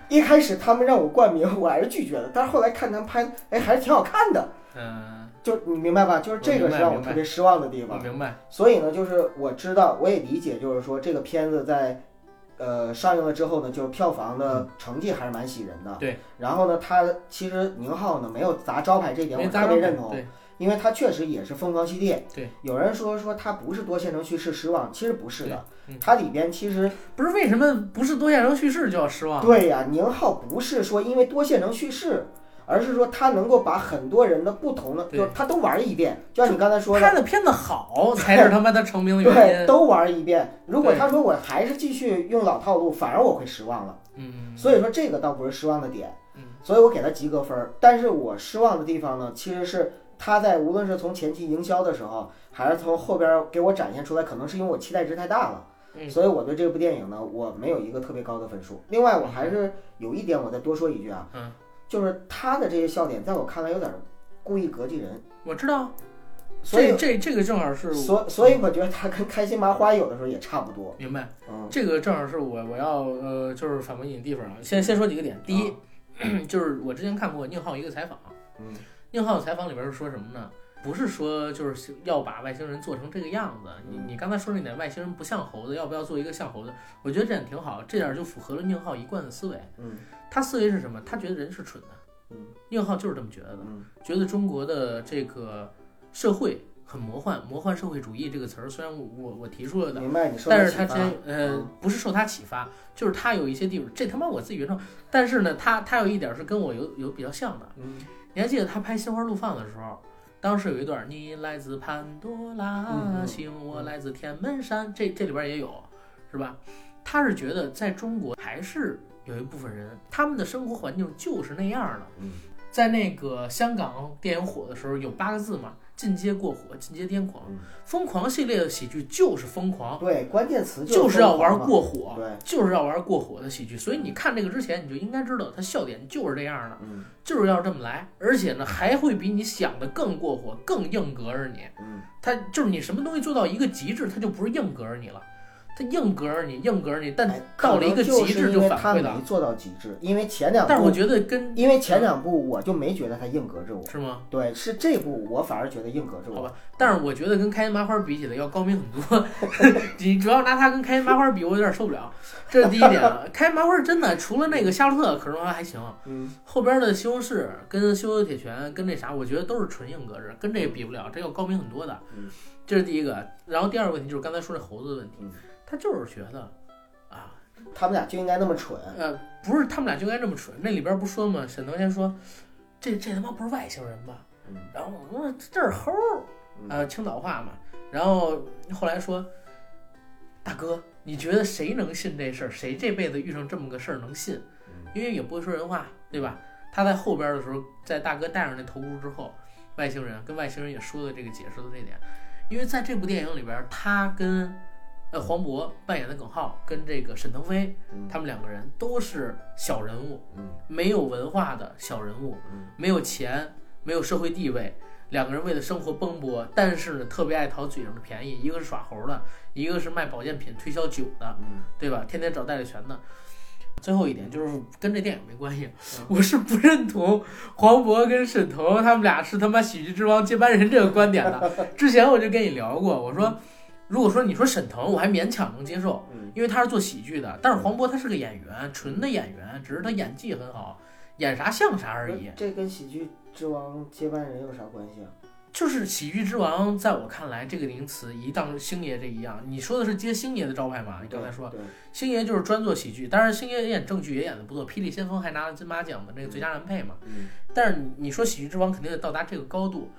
一开始他们让我冠名，我还是拒绝的，但是后来看他们拍，哎，还是挺好看的。嗯，就你明白吧？就是这个是让我特别失望的地方。我明白。所以呢，就是我知道，我也理解，就是说这个片子在，呃，上映了之后呢，就是票房的成绩还是蛮喜人的。对。然后呢，他其实宁浩呢没有砸招牌这一点，我特别认同，对，因为它确实也是疯狂系列。对。有人说说它不是多线程叙事失望，其实不是的，它里边其实不是为什么不是多线程叙事就要失望？对呀、宁浩不是说因为多线程叙事。而是说他能够把很多人的不同的，就是他都玩一遍，就像你刚才说的，拍的片子好才是他妈的成名的原 [LAUGHS] 对，因。都玩一遍。如果他说我还是继续用老套路，反而我会失望了。嗯，所以说这个倒不是失望的点嗯，所以我给他及格分儿。但是我失望的地方呢，其实是他在无论是从前期营销的时候，还是从后边儿给我展现出来，可能是因为我期待值太大了，嗯。所以我对这部电影呢，我没有一个特别高的分数。另外，我还是有一点，我再多说一句啊，嗯，就是他的这些笑点，在我看来有点故意膈应人，我知道，所以这这这个正好是所所以我觉得他跟开心麻花有的时候也差不多，明白，嗯。这个正好是我我要呃就是反驳你的地方啊。先先说几个点，第一，[CLEARS THROAT] 就是我之前看过宁浩一个采访，嗯宁浩采访里边是说什么呢？不是说就是要把外星人做成这个样子。你你刚才说那点外星人不像猴子，要不要做一个像猴子？我觉得这点挺好，这点就符合了宁浩一贯的思维。嗯他思维是什么？他觉得人是蠢的。嗯宁浩就是这么觉得的，嗯觉得中国的这个社会很魔幻，魔幻社会主义这个词儿虽然我我我提出了的，明白你说但是他真呃嗯不是受他启发，就是他有一些地方，这他妈我自己原创，但是呢，他他有一点是跟我有有比较像的。嗯你还记得他拍《心花怒放》的时候，当时有一段“你来自潘多拉星，我来自天门山”，这这里边也有，是吧？他是觉得在中国还是有一部分人，他们的生活环境就是那样的。嗯在那个香港电影火的时候，有八个字嘛，“进阶过火，进阶癫狂”嗯疯狂系列的喜剧就是疯狂，对，关键词就是要玩过火，对，就是要玩过火的喜剧。所以你看这个之前，你就应该知道它笑点就是这样的，嗯就是要这么来，而且呢还会比你想的更过火、更硬隔着你。嗯它就是你什么东西做到一个极致，它就不是硬隔着你了，他硬隔着你，硬隔着你，但哎到了一个极致就反馈了没。做到极致，因为前两部，但是我觉得跟因为前两部我就没觉得他硬隔着我，是吗？对，是这部我反而觉得硬隔着我。好吧，但是我觉得跟开心麻花比起来要高明很多。[LAUGHS] [LAUGHS] 你主要拿它跟开心麻花比，我有点受不了。这是第一点啊。开心麻花真的除了那个夏洛特，可能还行。嗯后边的西红柿跟羞羞铁拳跟那啥，我觉得都是纯硬格子，跟这个比不了，这要高明很多的。嗯，这是第一个。然后第二个问题就是刚才说那猴子的问题嗯，他就是觉得啊，他们俩就应该那么蠢。呃，不是他们俩就应该这么蠢。那里边不说吗？沈腾先说，这这他妈不是外星人吧？嗯然后我说这是猴儿，嗯呃，青岛话嘛。然后后来说，大哥，你觉得谁能信这事儿？谁这辈子遇上这么个事儿能信？嗯因为也不会说人话，对吧？他在后边的时候，在大哥戴上那头箍之后，外星人跟外星人也说了这个解释的这点。因为在这部电影里边，他跟呃黄渤扮演的耿浩跟这个沈腾飞，嗯他们两个人都是小人物，嗯没有文化的小人物，嗯没有钱，没有社会地位，两个人为了生活奔波，但是呢，特别爱讨嘴上的便宜。一个是耍猴的，一个是卖保健品、推销酒的，嗯对吧？天天找代理权的。最后一点就是跟这电影没关系，嗯我是不认同黄渤跟沈腾他们俩是他妈喜剧之王接班人这个观点的。[LAUGHS] 之前我就跟你聊过，我说，如果说你说沈腾，我还勉强能接受，嗯因为他是做喜剧的，但是黄渤他是个演员，纯的演员，只是他演技很好，演啥像啥而已。这跟喜剧之王接班人有啥关系啊？就是喜剧之王，在我看来，这个名词一当星爷这一样，你说的是接星爷的招牌吗？你刚才说，星爷就是专做喜剧，当然星爷也演正剧也演的不错，《霹雳先锋》还拿了金马奖的那个最佳男配嘛。嗯但是你你说喜剧之王肯定得到达这个高度。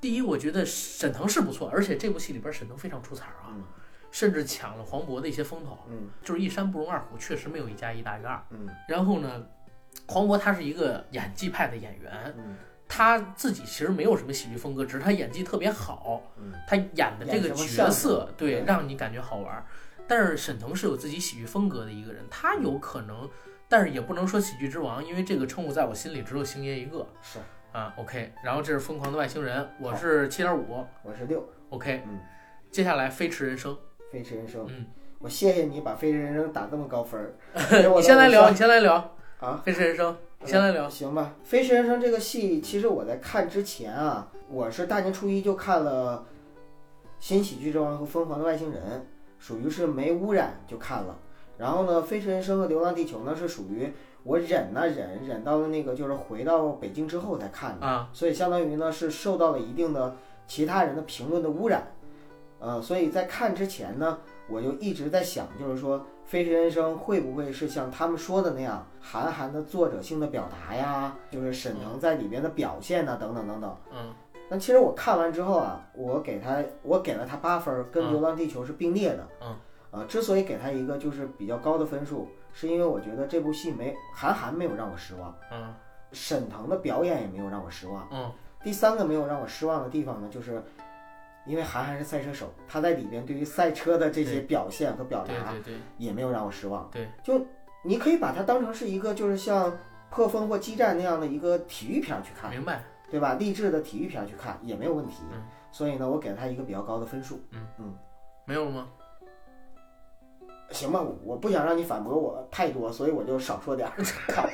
第一，我觉得沈腾是不错，而且这部戏里边沈腾非常出彩啊，嗯甚至抢了黄渤的一些风头，嗯就是一山不容二虎，确实没有一加一大于二。嗯然后呢，黄渤他是一个演技派的演员，嗯他自己其实没有什么喜剧风格，只是他演技特别好，嗯他演的这个角色对对让你感觉好玩儿。但是沈腾是有自己喜剧风格的一个人，他有可能，但是也不能说喜剧之王，因为这个称呼在我心里只有星爷一个是，啊。OK，然后这是疯狂的外星人，我是七点五我是六，OK，嗯接下来飞驰人生，飞驰人生。嗯，我谢谢你把飞驰人生打这么高分儿。[LAUGHS] 你先来聊，你先来聊啊，飞驰人生，你先来聊，行吧，《飞驰人生》这个戏，其实我在看之前啊，我是大年初一就看了《新喜剧之王》和《疯狂的外星人》，属于是没污染就看了。然后呢，《飞驰人生》和《流浪地球》呢是属于我忍呐、忍，忍到了那个就是回到北京之后才看的，啊，所以相当于呢是受到了一定的其他人的评论的污染。呃，所以在看之前呢，我就一直在想，就是说《飞驰人生》会不会是像他们说的那样，韩寒的作者性的表达呀，就是沈腾在里边的表现呐，等等等等。嗯那其实我看完之后啊，我给他我给了他八分儿，跟《嗯流浪地球》是并列的。嗯。呃，之所以给他一个就是比较高的分数，是因为我觉得这部戏没韩寒没有让我失望，嗯沈腾的表演也没有让我失望。嗯第三个没有让我失望的地方呢，就是因为韩寒是赛车手，他在里边对于赛车的这些表现和表达对对对，也没有让我失望。对，就你可以把它当成是一个就是像破风或激战那样的一个体育片儿去看，明白。对吧？励志的体育片儿去看也没有问题。嗯所以呢，我给了他一个比较高的分数。嗯没有了吗？行吧，我我不想让你反驳我太多，所以我就少说点儿。[LAUGHS] 靠，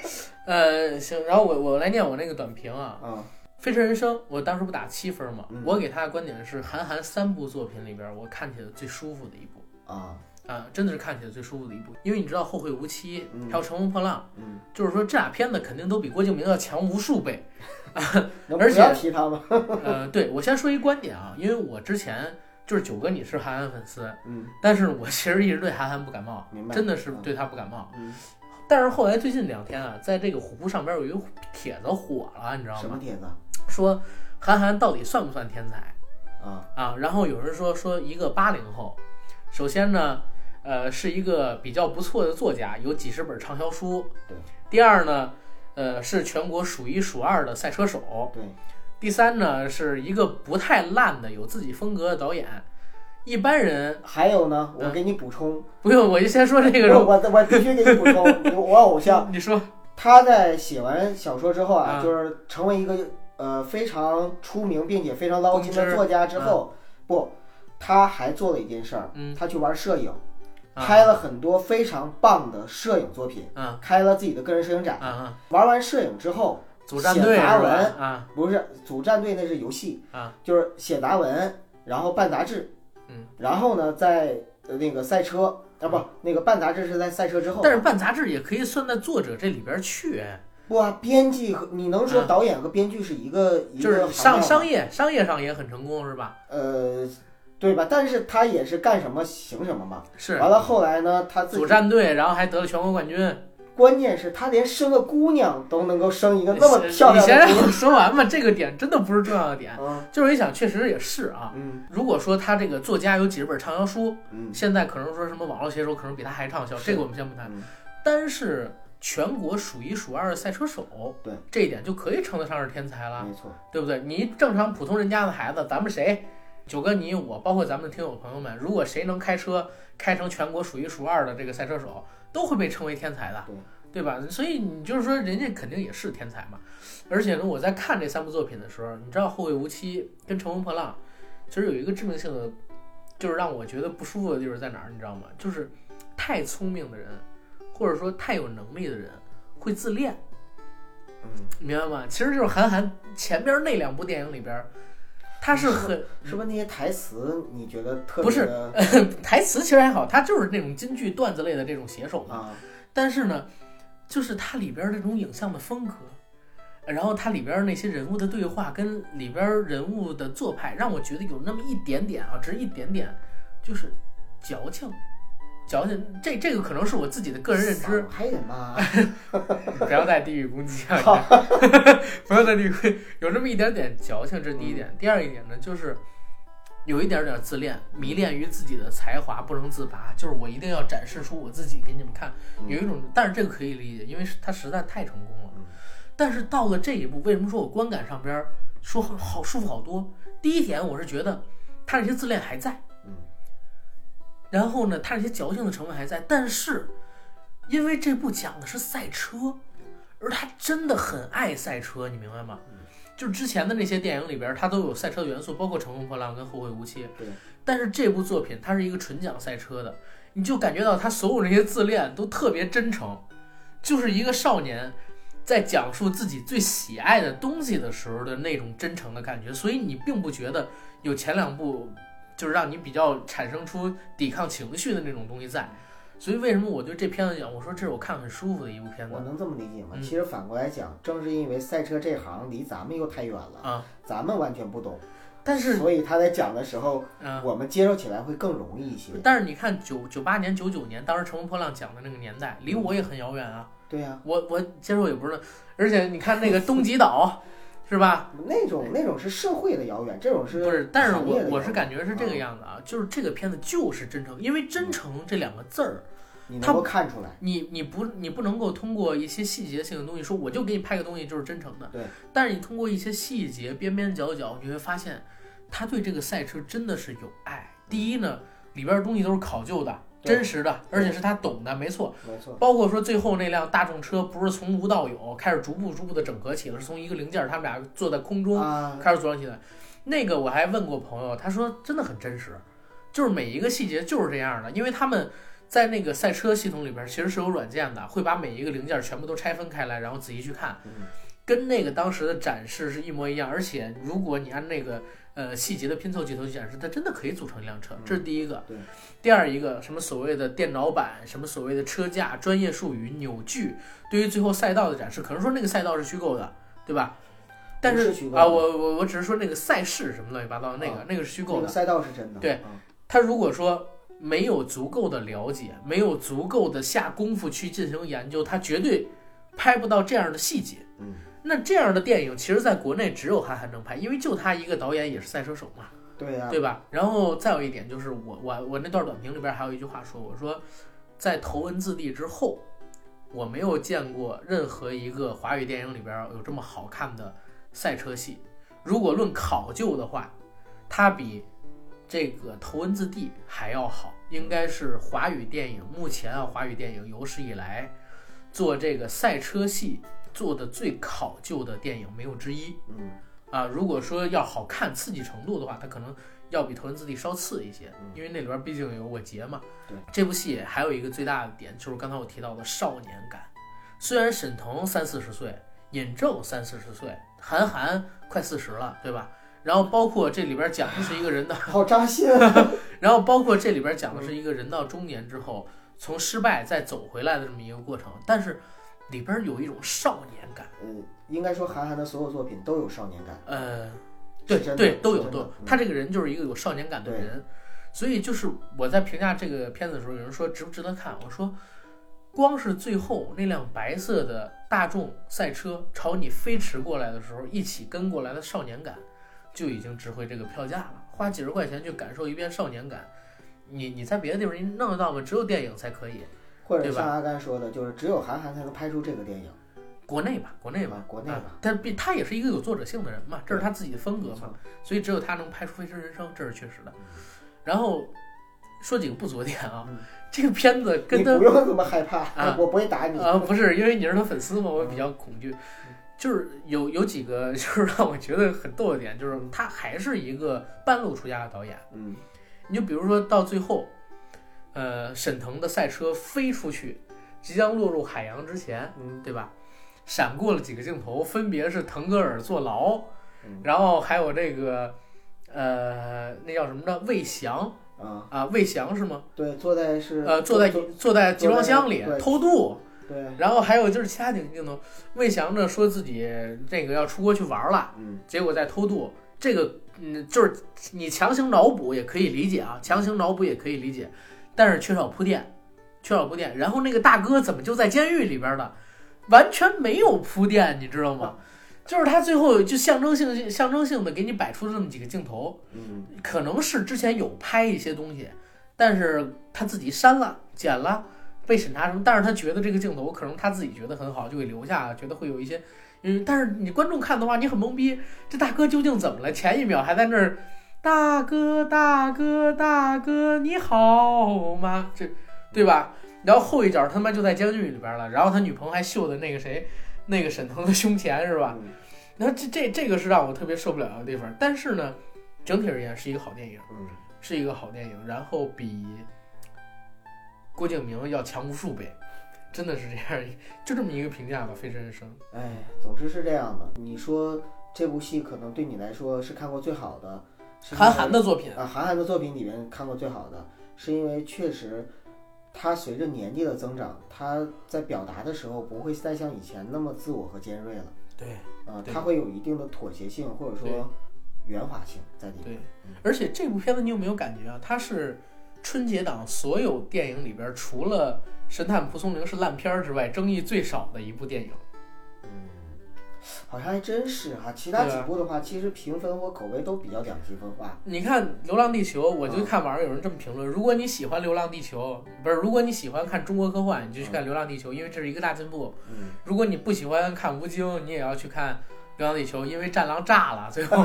呃，行，然后我我来念我那个短评啊，嗯《飞驰人生》，我当时不打七分嘛，嗯我给他的观点是韩寒三部作品里边我看起来最舒服的一部啊，啊，真的是看起来最舒服的一部，因为你知道《后会无期》嗯还有《乘风破浪》，嗯，就是说这俩片子肯定都比郭敬明要强无数倍。[LAUGHS] 能而且提他吗？呃，对我先说一观点啊，因为我之前就是九哥你是韩寒粉丝，嗯但是我其实一直对韩寒不感冒，明白真的是对他不感冒。嗯，但是后来最近两天啊，在这个虎扑上边有一个帖子火了，你知道吗？什么帖子说韩寒到底算不算天才啊？啊？然后有人说说一个八零后，首先呢，呃，是一个比较不错的作家，有几十本畅销书。对。第二呢，呃，是全国数一数二的赛车手。对，第三呢，是一个不太烂的、有自己风格的导演。一般人还有呢，我嗯给你补充，不用，我就先说这个我我我必须给你补充，你 [LAUGHS] 我偶像。你说，他在写完小说之后啊，啊。就是成为一个呃非常出名并且非常捞金的作家之后，不，他还做了一件事儿，嗯，他去玩摄影，啊。拍了很多非常棒的摄影作品，啊。开了自己的个人摄影展。玩完摄影之后，组战队写杂文？啊不是组战队那是游戏啊，就是写杂文，然后办杂志，嗯，然后呢，在呃那个赛车啊不，那个办杂志是在赛车之后，但是办杂志也可以算在作者这里边去，哎不啊，编辑和你能说嗯导演和编剧是一个、一就是个商商业商业上也很成功，是吧？呃，对吧？但是他也是干什么行什么嘛。是完了后来呢，他自组战队，然后还得了全国冠军。关键是他连生个姑娘都能够生一个那么漂亮的姑娘。先让我说完吧，这个点真的不是重要的点。嗯就是一想，确实也是啊。嗯如果说他这个作家有几十本畅销书，嗯现在可能说什么网络写手可能比他还畅销，这个我们先不谈。嗯但是全国数一数二的赛车手，对这一点就可以称得上是天才了，没错。对不对？你正常普通人家的孩子，咱们谁，九哥你我，包括咱们的听友朋友们，如果谁能开车开成全国数一数二的这个赛车手，都会被称为天才的，对对吧？所以你就是说，人家肯定也是天才嘛。而且呢，我在看这三部作品的时候，你知道《后会无期》跟《乘风破浪》，其实有一个致命性的，就是让我觉得不舒服的地方在哪儿，你知道吗？就是太聪明的人，或者说太有能力的人会自恋，嗯，明白吗？其实就是韩寒前边那两部电影里边，他是很是不是那些台词你觉得特不是 [LAUGHS] 台词其实还好，他就是那种京剧段子类的这种写手嘛。啊？但是呢，就是它里边儿这种影像的风格，然后它里边儿那些人物的对话跟里边儿人物的做派，让我觉得有那么一点点啊，只是一点点，就是矫情。矫情，这这个可能是我自己的个人认知，少还有吗。不要再地域攻击啊！[LAUGHS] 不要再地域攻击，有这么一点点矫情，这是第一点。第二一点呢，就是有一点点自恋，迷恋于自己的才华不能自拔，就是我一定要展示出我自己给你们看。有一种，但是这个可以理解，因为是他实在太成功了。嗯但是到了这一步，为什么说我观感上边儿说好好舒服好多？第一点，我是觉得他这些自恋还在，嗯然后呢，他这些矫情的成分还在，但是因为这部讲的是赛车，而他真的很爱赛车，你明白吗？就是之前的那些电影里边儿，它都有赛车的元素，包括《乘风破浪》跟《后会无期》。对。但是这部作品它是一个纯讲赛车的，你就感觉到他所有这些自恋都特别真诚，就是一个少年在讲述自己最喜爱的东西的时候的那种真诚的感觉，所以你并不觉得有前两部就是让你比较产生出抵抗情绪的那种东西在。所以为什么我对这片子讲，我说这是我看很舒服的一部片子我能这么理解吗？嗯其实反过来讲，正是因为赛车这行离咱们又太远了，啊。咱们完全不懂，但是，所以他在讲的时候，嗯、我们接受起来会更容易一些。但是你看九九八年、九九年，当时《乘风破浪》讲的那个年代，离我也很遥远啊。对呀、我我接受也不是，而且你看那个东极岛，是吧？那种那种是社会的遥远，这种是不是，但是我我是感觉是这个样子啊，就是这个片子就是真诚，因为真诚这两个字儿，你他能够看出来。你你不你不能够通过一些细节性的东西说我就给你拍个东西就是真诚的，对。但是你通过一些细节边边角角，你会发现他对这个赛车真的是有爱。第一呢，里边的东西都是考究的、对真实的，而且是他懂的，没错。没错，包括说最后那辆大众车不是从无到有，开始逐步逐步的整合起来，是从一个零件儿他们俩坐在空中啊，开始组装起来。那个我还问过朋友，他说真的很真实，就是每一个细节就是这样的，因为他们在那个赛车系统里边其实是有软件的，会把每一个零件全部都拆分开来，然后仔细去看，嗯跟那个当时的展示是一模一样。而且如果你按那个呃细节的拼凑镜头去展示，它真的可以组成一辆车，这是第一个。对。第二一个什么所谓的电脑版，什么所谓的车架、专业术语、扭矩，对于最后赛道的展示，可能说那个赛道是虚构的，对吧？但是啊，我我我只是说那个赛事什么乱七八糟的那个、啊那个是虚构的。那个赛道是真的。对嗯他如果说没有足够的了解，没有足够的下功夫去进行研究，他绝对拍不到这样的细节。嗯，那这样的电影，其实在国内只有韩寒能拍，因为就他一个导演也是赛车手嘛，对呀，对吧？然后再有一点就是我我我那段短评里边还有一句话说，我说在头文字 D 之后，我没有见过任何一个华语电影里边有这么好看的赛车戏。如果论考究的话，它比这个头文字 D 还要好，应该是华语电影目前啊华语电影有史以来做这个赛车戏做的最考究的电影没有之一。嗯啊，如果说要好看刺激程度的话，它可能要比《头文字 D》稍次一些，因为那里边毕竟有我杰嘛。对，这部戏还有一个最大的点就是刚才我提到的少年感。虽然沈腾三四十岁，尹正三四十岁，韩寒快四十了，对吧？然后包括这里边讲的是一个人的，[LAUGHS] 好扎心啊。[LAUGHS] 然后包括这里边讲的是一个人到中年之后从失败再走回来的这么一个过程，但是里边有一种少年感。嗯，应该说韩寒的所有作品都有少年感。呃，对对，都有都有。嗯他这个人就是一个有少年感的人，所以就是我在评价这个片子的时候，有人说值不值得看，我说，光是最后那辆白色的大众赛车朝你飞驰过来的时候，一起跟过来的少年感，就已经值回这个票价了。花几十块钱去感受一遍少年感，你你在别的地方你弄得到吗？只有电影才可以，或者像阿甘说的，就是只有韩寒才能拍出这个电影。国内吧，国内吧啊，国内啊吧但毕他也是一个有作者性的人嘛，这是他自己的风格嘛，所以只有他能拍出《飞驰人生》，这是确实的。然后说几个不足的点啊，嗯这个片子跟他你不用这么害怕，啊我不会打你。啊不是因为你是他粉丝嘛，我比较恐嗯惧。就是有有几个就是让我觉得很逗的点，就是他还是一个半路出家的导演。嗯你就比如说到最后，呃，沈腾的赛车飞出去，即将落入海洋之前，嗯对吧？闪过了几个镜头，分别是腾格尔坐牢，嗯然后还有这个，呃，那叫什么呢？魏翔啊，啊，魏翔是吗？对，坐在是呃，坐在坐在集装箱里偷渡，对，然后还有就是其他几个镜头，魏翔呢说自己这个要出国去玩了，嗯结果在偷渡，这个嗯，就是你强行脑补也可以理解啊，强行脑补也可以理解，但是缺少铺垫，缺少铺垫。然后那个大哥怎么就在监狱里边呢？完全没有铺垫，你知道吗？就是他最后就象征性象征性的给你摆出这么几个镜头，嗯可能是之前有拍一些东西，但是他自己删了、剪了，被审查什么，但是他觉得这个镜头可能他自己觉得很好，就给留下，觉得会有一些，嗯，但是你观众看的话，你很懵逼，这大哥究竟怎么了？前一秒还在那儿，大哥大哥大哥你好吗？这对吧？然后后一脚他妈就在监狱里边了，然后他女朋友还秀的那个谁，那个沈腾的胸前是吧？嗯然后这这这个是让我特别受不了的地方，但是呢，整体而言是一个好电影，嗯是一个好电影，然后比郭敬明要强无数倍，真的是这样，[LAUGHS] 就这么一个评价吧，《飞驰人生》。哎，总之是这样的。你说这部戏可能对你来说是看过最好的，韩寒的作品，啊，韩寒的作品里面看过最好的，是因为确实他随着年纪的增长，他在表达的时候不会再像以前那么自我和尖锐了。对啊，对他会有一定的妥协性或者说圆滑性在里面。对，而且这部片子你有没有感觉啊？它是春节档所有电影里边，除了《神探蒲松龄》是烂片儿之外，争议最少的一部电影。嗯，好像还真是哈、其他几部的话，其实评分和口碑都比较两极分化。你看《流浪地球》，我就嗯看网上有人这么评论：如果你喜欢《流浪地球》，不是，如果你喜欢看中国科幻，你就去看《流浪地球》，因为这是一个大进步。嗯，如果你不喜欢看吴京，你也要去看《流浪地球》，因为战狼炸了，最后，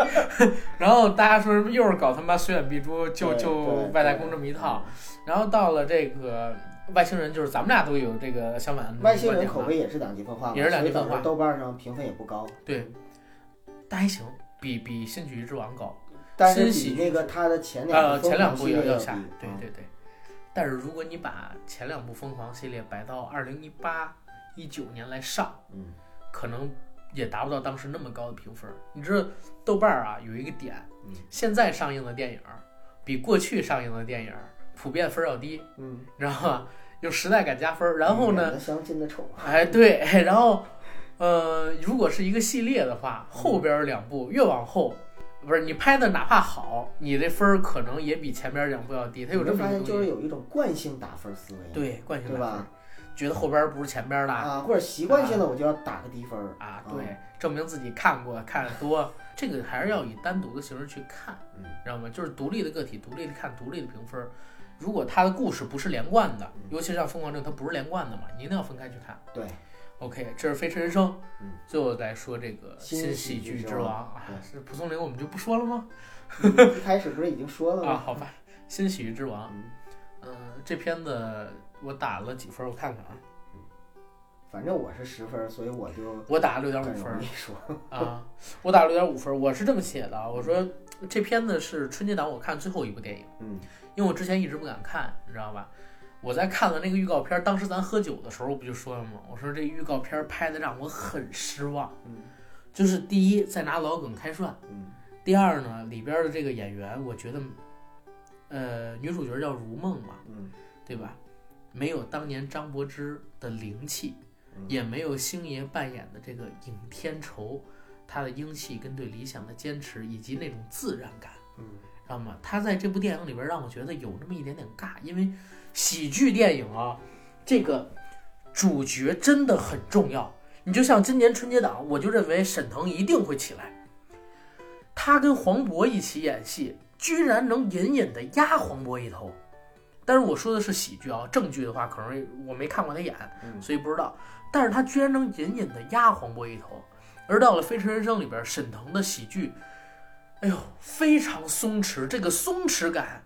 [LAUGHS] 然后大家说什么又是搞他妈虽远必诛，就对就外太空这么一套。然后到了这个外星人，就是咱们俩都有这个相反的外星人口碑也是两极分化嘛，也是两极分化。豆瓣上评分也不高，对，但还行，比比《新喜剧之王》高。但是新喜剧比那个他的前两呃，部前两部要也要下对对对。但是如果你把前两部疯狂系列摆到二零一八、一九年来上，嗯。可能也达不到当时那么高的评分。你知道豆瓣儿啊有一个点，嗯。现在上映的电影儿比过去上映的电影儿普遍分儿要低，嗯，你知道吗？有时代感加分儿。然后呢，相亲的丑，哎，对，然后，呃，如果是一个系列的话，后边儿两部越往后，不是你拍的哪怕好，你这分儿可能也比前边儿两部要低。它有这么一个东西，现就是有一种惯性打分思维，对惯性对打分？，觉得后边儿不是前边儿的啊，或者习惯性的我就要打个低分儿啊，对，证明自己看过看得多，这个还是要以单独的形式去看，嗯知道吗？就是独立的个体，独立的看，独立的评分儿。如果它的故事不是连贯的，嗯尤其是像《疯狂症》，它不是连贯的嘛，你一定要分开去看。对，OK，这是《飞驰人生》。嗯，最后再说这个新喜喜剧之王王啊，是蒲松龄，我们就不说了吗？一开始不是已经说了吗？[LAUGHS] 啊，好吧，新喜剧之王，嗯，嗯、这片子我打了几分儿？我看看啊，反正我是十分儿，所以我就我打了六点五分儿容易说。啊，我打了六点五分儿。我是这么写的啊，我说这片子是春节档我看最后一部电影，嗯因为我之前一直不敢看，你知道吧？我在看了那个预告片儿，当时咱喝酒的时候我不就说了吗？我说这预告片儿拍的让我很失望，嗯就是第一在拿老梗开涮。嗯第二呢，里边的这个演员，我觉得，呃，女主角叫如梦嘛，嗯对吧？没有当年张柏芝的灵气，嗯也没有星爷扮演的这个尹天仇，他的英气跟对理想的坚持，以及那种自然感，嗯知道吗？他在这部电影里边让我觉得有那么一点点尬，因为喜剧电影啊，这个主角真的很重要。你就像今年春节档，我就认为沈腾一定会起来。他跟黄渤一起演戏，居然能隐隐的压黄渤一头。但是我说的是喜剧啊，正剧的话可能我没看过他演，嗯所以不知道。但是他居然能隐隐的压黄渤一头。而到了《飞驰人生》里边，沈腾的喜剧，哎呦，非常松弛，这个松弛感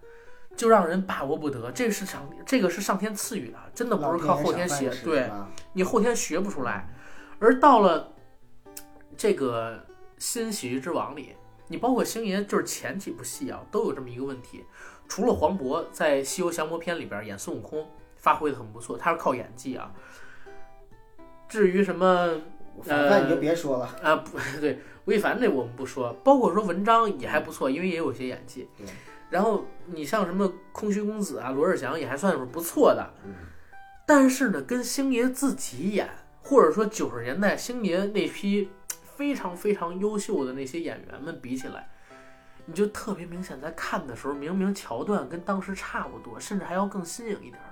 就让人把握不得。这是上，这个是上天赐予的，真的不是靠后天学对你后天学不出来。而到了这个新喜剧之王里，你包括星爷，就是前几部戏啊，都有这么一个问题。除了黄渤在《西游降魔篇》里边演孙悟空，发挥的很不错，他是靠演技啊。至于什么反饭你就别说了。啊，不 [LAUGHS] 对，吴亦凡那我们不说，包括说文章也还不错，因为也有些演技对。然后你像什么空虚公子啊、罗志祥也还算是不错的，嗯但是呢，跟星爷自己演，或者说九十年代星爷那批非常非常优秀的那些演员们比起来，你就特别明显，在看的时候，明明桥段跟当时差不多，甚至还要更新颖一点儿，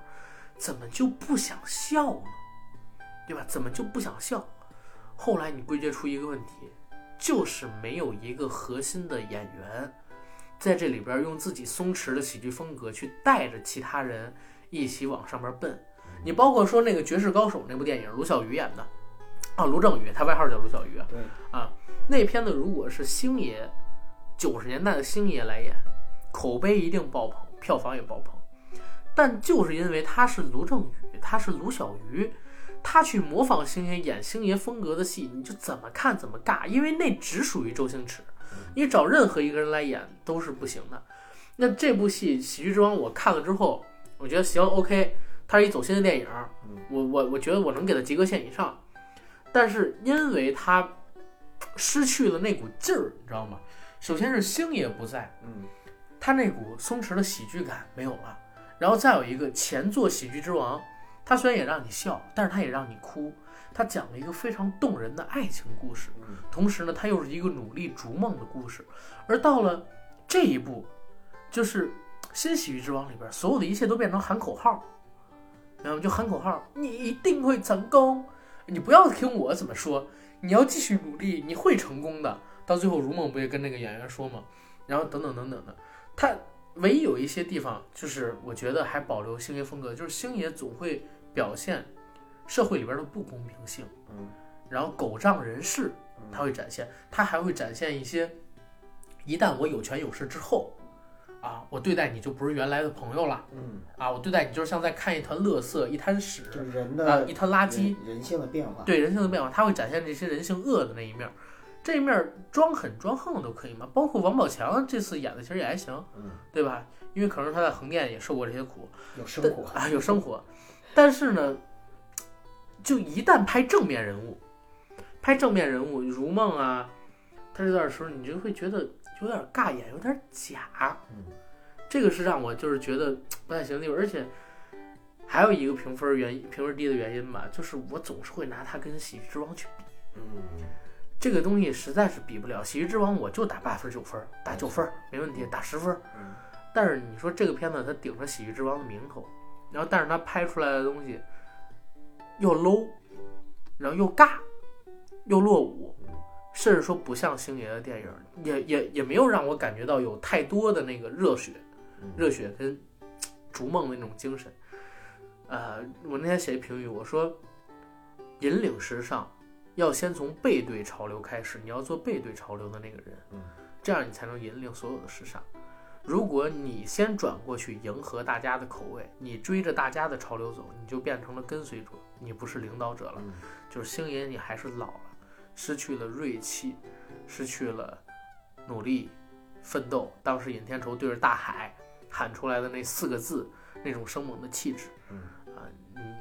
怎么就不想笑呢？对吧？怎么就不想笑？后来你归结出一个问题，就是没有一个核心的演员在这里边用自己松弛的喜剧风格去带着其他人一起往上面奔。你包括说那个《绝世高手》那部电影，卢小鱼演的啊，卢正雨，他外号叫卢小鱼啊。对啊，那片子如果是星爷九十年代的星爷来演，口碑一定爆棚，票房也爆棚。但就是因为他是卢正雨，他是卢小鱼，他去模仿星爷演星爷风格的戏，你就怎么看怎么尬，因为那只属于周星驰，你找任何一个人来演都是不行的。那这部戏《喜剧之王》我看了之后，我觉得行，OK，它是一走心的电影，我我我觉得我能给它及格线以上，但是因为它失去了那股劲儿，你知道吗？首先是星爷不在，嗯。他那股松弛的喜剧感没有了，然后再有一个前作《喜剧之王》，他虽然也让你笑，但是他也让你哭。他讲了一个非常动人的爱情故事，嗯同时呢，它又是一个努力逐梦的故事。而到了这一步，就是《新喜剧之王》里边，所有的一切都变成喊口号，然后就喊口号，你一定会成功。你不要听我怎么说，你要继续努力，你会成功的。到最后，如梦不也跟那个演员说嘛，然后等等等等的，他唯一有一些地方，就是我觉得还保留星爷风格，就是星爷总会表现社会里边的不公平性，嗯，然后狗仗人势，他会展现，他还会展现一些，一旦我有权有势之后，啊，我对待你就不是原来的朋友了，嗯，啊，我对待你就是像在看一团垃圾、一滩屎就是人啊、的一滩垃圾，人人性的变化。对人性的变化，他会展现这些人性恶的那一面儿。这一面儿装狠装横都可以嘛，包括王宝强这次演的其实也还行，嗯，对吧？因为可能他在横店也受过这些苦，有生活。啊，有生活。[LAUGHS] 但是呢，就一旦拍正面人物，拍正面人物，如梦啊，他这段时候你就会觉得有点尬演，有点假。嗯，这个是让我就是觉得不太行的地方，而且还有一个评分原因，评分低的原因吧，就是我总是会拿它跟《喜剧之王》去比，嗯，这个东西实在是比不了。《喜剧之王》我就打八分九分，打九分没问题，打十分。嗯但是你说这个片子它顶着《喜剧之王》的名头，然后但是他拍出来的东西又 low，然后又尬，又落伍，甚至说不像星爷的电影，也也也没有让我感觉到有太多的那个热血，嗯热血跟逐梦的那种精神。呃，我那天写一评语，我说引领时尚要先从背对潮流开始，你要做背对潮流的那个人，嗯这样你才能引领所有的时尚。如果你先转过去迎合大家的口味，你追着大家的潮流走，你就变成了跟随者，你不是领导者了。嗯就是星爷，你还是老了，失去了锐气，失去了努力奋斗。当时尹天仇对着大海喊出来的那四个字，那种生猛的气质，嗯啊，嗯，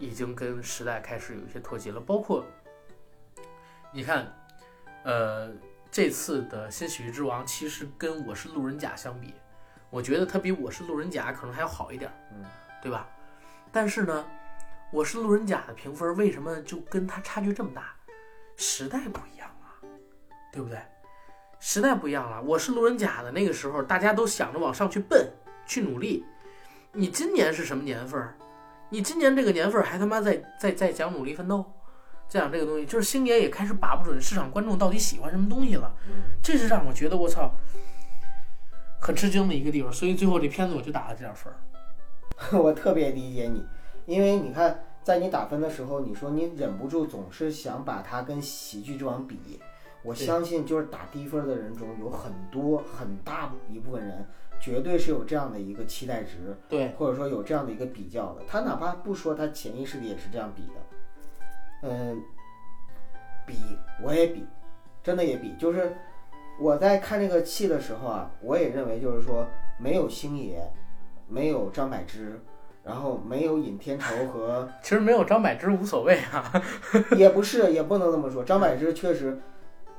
已经跟时代开始有一些脱节了。包括你看，呃，这次的新喜剧之王其实跟我是路人甲相比，我觉得它比我是路人甲可能还要好一点，嗯，对吧？但是呢，我是路人甲的评分为什么就跟它差距这么大？时代不一样了，对不对？时代不一样了。我是路人甲的那个时候，大家都想着往上去奔，去努力。你今年是什么年份儿？你今年这个年份儿还他妈在在在讲努力奋斗，在讲这个东西，就是星爷也开始把不准市场观众到底喜欢什么东西了。这是让我觉得我操，很吃惊的一个地方。所以最后这片子我就打了这点分儿。[LAUGHS] 我特别理解你，因为你看，在你打分的时候，你说你忍不住总是想把它跟《喜剧之王》比。我相信，就是打低分的人中有很多很大一部分人，绝对是有这样的一个期待值，对，或者说有这样的一个比较的。他哪怕不说，他潜意识里也是这样比的。嗯，比我也比，真的也比。就是我在看这个戏的时候啊，我也认为就是说，没有星爷，没有张柏芝，然后没有尹天仇和 [LAUGHS] 其实没有张柏芝无所谓啊。也不是，也不能这么说。张柏芝确实，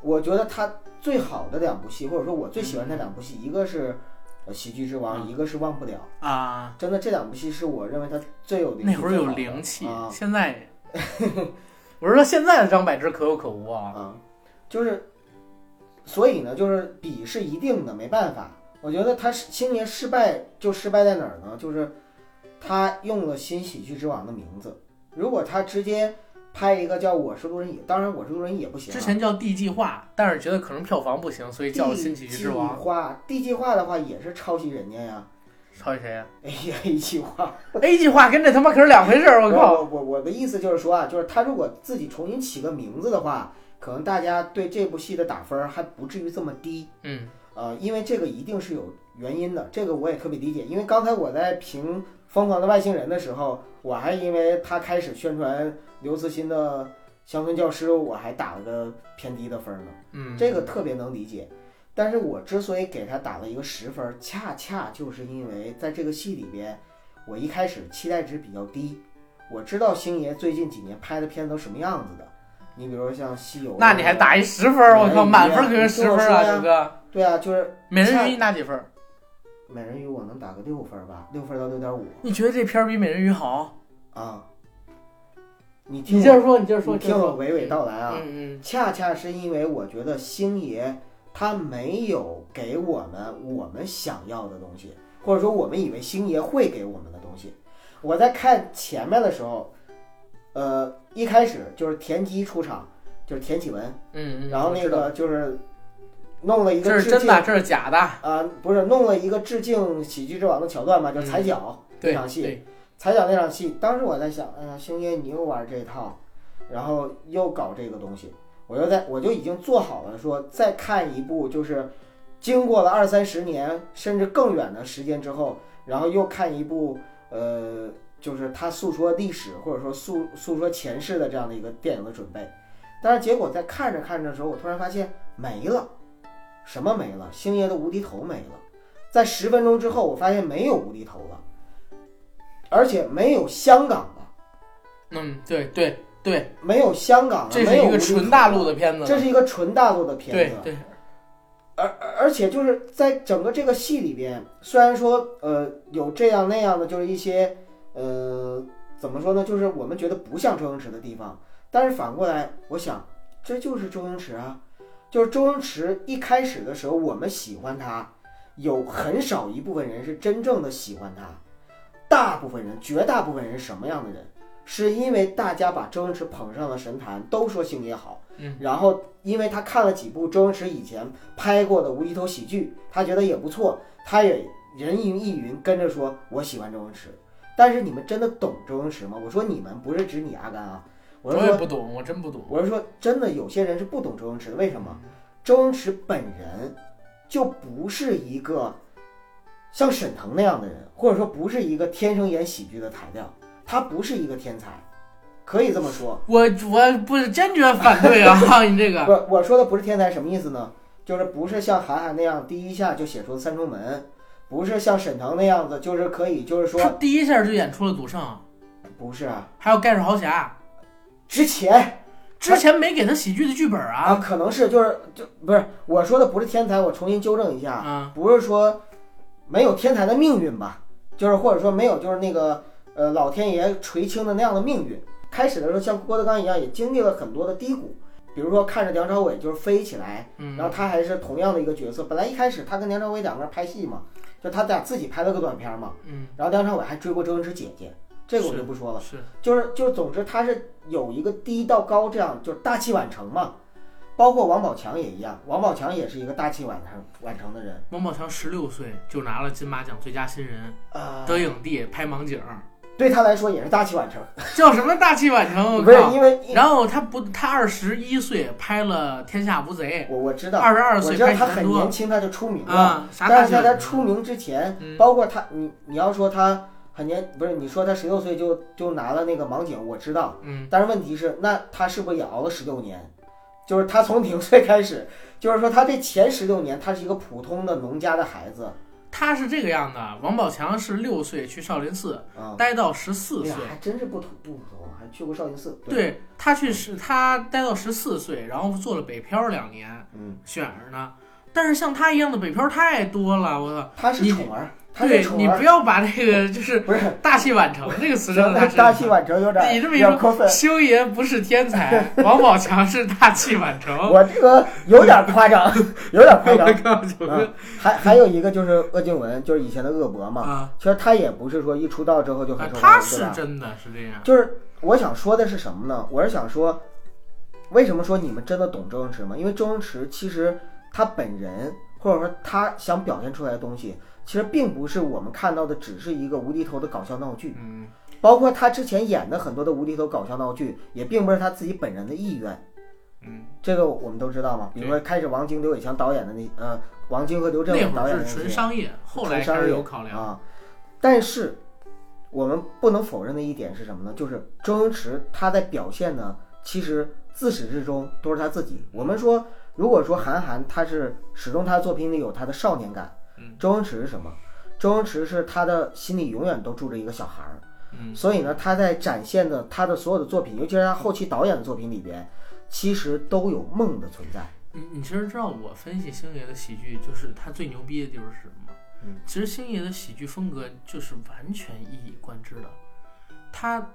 我觉得他最好的两部戏，或者说我最喜欢那两部戏，一个是呃《喜剧之王》，一个是《忘不了》。啊，真的，这两部戏是我认为他最有灵气那会儿有灵气，啊现在，[LAUGHS] 我是说现在的张柏芝可有可无啊。啊，就是，所以呢，就是比是一定的，没办法。我觉得他是星爷失败就失败在哪儿呢？就是他用了新喜剧之王的名字。如果他直接拍一个叫《我是路人乙》，当然《我是路人乙》也不行、啊。之前叫 D 计划，但是觉得可能票房不行，所以叫新喜剧之王。地计划，D 计划的话也是抄袭人家呀。抄袭谁呀哎呀，A 计划，？A 计划跟这他妈可是两回事儿，我我靠！我我我的意思就是说啊，就是他如果自己重新起个名字的话，可能大家对这部戏的打分还不至于这么低。嗯，呃，因为这个一定是有原因的，这个我也特别理解。因为刚才我在评《疯狂的外星人》的时候，我还因为他开始宣传刘慈欣的《乡村教师》，我还打了个偏低的分呢。嗯，这个特别能理解。但是我之所以给他打了一个十分，恰恰就是因为在这个戏里边，我一开始期待值比较低。我知道星爷最近几年拍的片子都什么样子的，你比如说像《西游》，那你还打一十分儿，我靠，满分可是十分儿啊，九哥。对啊，就是美人鱼你打几分儿？美人鱼我能打个六分吧，六分到六点五你觉得这片儿比美人鱼好？啊。你听我，接着说，你接着说，你接着说。听我娓娓道来啊。嗯嗯恰恰是因为我觉得星爷他没有给我们我们想要的东西，或者说我们以为星爷会给我们的东西。我在看前面的时候，呃，一开始就是田鸡出场，就是田启文，嗯嗯，然后那个就是弄了一个致敬这是真的，这是假的，啊、不是弄了一个致敬喜剧之王的桥段嘛，就是踩脚、对那场戏。对，踩脚那场戏，当时我在想，哎呀，星爷你又玩这套，然后又搞这个东西，我又在我就已经做好了说再看一部，就是经过了二三十年甚至更远的时间之后，然后又看一部，呃，就是他诉说历史或者说诉诉说前世的这样的一个电影的准备。但是结果在看着看着的时候，我突然发现没了，什么没了？星爷的无敌头没了。在十分钟之后，我发现没有无敌头了。而且没有香港的，嗯，对对对，没有香港的，这是一个纯大陆的片子，这是一个纯大陆的片子。对对，而而而且就是在整个这个戏里边，虽然说呃有这样那样的，就是一些呃怎么说呢，就是我们觉得不像周星驰的地方，但是反过来，我想这就是周星驰啊，就是周星驰一开始的时候，我们喜欢他，有很少一部分人是真正的喜欢他，大部分人，绝大部分人什么样的人？是因为大家把周星驰捧上了神坛，都说星爷好，嗯，然后因为他看了几部周星驰以前拍过的无厘头喜剧，他觉得也不错，他也人云亦云跟着说我喜欢周星驰。但是你们真的懂周星驰吗？我说你们不是指你阿甘啊，我是说我也不懂，我真不懂。我是说真的有些人是不懂周星驰的，为什么？周星驰本人就不是一个像沈腾那样的人，或者说不是一个天生演喜剧的材料，他不是一个天才，可以这么说。我我不是坚决反对啊！[LAUGHS] 你这个不，我说的不是天才，什么意思呢？就是不是像韩寒那样第一下就写出了三重门，不是像沈腾那样子，就是可以，就是说他第一下就演出了赌圣，不是啊，还有盖世豪侠，之前之前没给他喜剧的剧本啊，啊可能是就是就不是我说的不是天才，我重新纠正一下，啊！不是说没有天才的命运吧，就是或者说没有就是那个呃老天爷垂青的那样的命运。开始的时候像郭德纲一样，也经历了很多的低谷，比如说看着梁朝伟就是飞起来，嗯然后他还是同样的一个角色。本来一开始他跟梁朝伟两个人拍戏嘛，就他俩自己拍了个短片嘛，嗯，然后梁朝伟还追过周星驰姐姐，这个我就不说了。是就是就是，总之他是有一个低到高这样，就是大器晚成嘛。包括王宝强也一样，王宝强也是一个大器晚成晚成的人。王宝强十六岁就拿了金马奖最佳新人，呃，得影帝，拍盲井，对他来说也是大器晚成，[LAUGHS] 叫什么大器晚成？我不是！因为然后他不，他二十一岁拍了《天下无贼我我知》，道，二十二岁我知道他很年轻他就出名了，啊，啥但是在他？出名之前，嗯包括他，你你要说他很年，不是你说他十六岁就就拿了那个盲井，我知道，嗯，但是问题是，那他是不是也熬了十六年？就是他从零岁开始，就是说他这前十六年，他是一个普通的农家的孩子，他是这个样的。王宝强是六岁去少林寺啊、待到十四岁哎，，还真是不同不同，还去过少林寺。，对他去是他待到十四岁，然后做了北漂两年，嗯，选着呢。但是像他一样的北漂太多了，我操！他是你宠儿，他对你不要把那个就是不是大器晚成这个词扔在他身大器。晚成有点你这么一说，分，星爷不是天才，[LAUGHS] 王宝强是大器晚成。[LAUGHS] 我这个有点夸张，[LAUGHS] 有点夸张。还还有一个就是鄂靖文，就是以前的鄂博嘛，啊，其实他也不是说一出道之后就很啊受欢迎，他是？真的是这样。就是我想说的是什么呢？我是想说，为什么说你们真的懂周星驰吗？因为周星驰其实他本人或者说他想表现出来的东西，其实并不是我们看到的只是一个无厘头的搞笑闹剧，嗯，包括他之前演的很多的无厘头搞笑闹剧，也并不是他自己本人的意愿。嗯，这个我们都知道嘛。比如说开始王晶、刘伟强导演的那呃，王晶和刘镇那伟导演的纯商业，后来开始有考量。啊。但是我们不能否认的一点是什么呢？就是周星驰他在表现呢，其实自始至终都是他自己。我们说，如果说韩寒他是始终他的作品里有他的少年感，嗯周星驰是什么？周星驰是他的心里永远都住着一个小孩儿。嗯，所以呢，他在展现的他的所有的作品，尤其是他后期导演的作品里边，其实都有梦的存在。你你其实知道我分析星爷的喜剧，就是他最牛逼的地方是什么吗？嗯，其实星爷的喜剧风格就是完全一以贯之的，他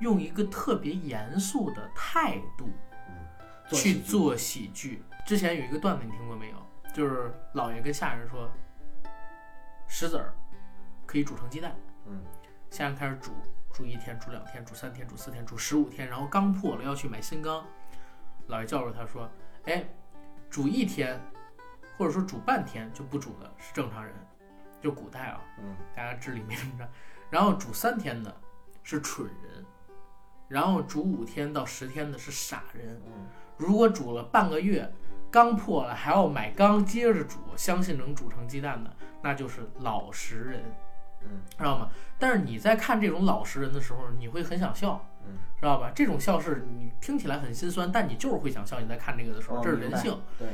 用一个特别严肃的态度去做喜剧做喜剧。之前有一个段子你听过没有？就是老爷跟下人说，石子儿可以煮成鸡蛋，嗯，下人开始煮，煮一天，煮两天，煮三天，煮四天，煮十五天，然后缸破了要去买新缸，老爷叫住他说：“哎，煮一天，或者说煮半天就不煮的是正常人，就古代啊，嗯，大家至理名言。然后煮三天的是蠢人，然后煮五天到十天的是傻人。嗯如果煮了半个月，缸破了还要买缸接着煮，相信能煮成鸡蛋的，那就是老实人，嗯，知道吗？但是你在看这种老实人的时候，你会很想笑，嗯，知道吧？这种笑是你听起来很心酸，但你就是会想笑。你在看这个的时候，哦这是人性。对，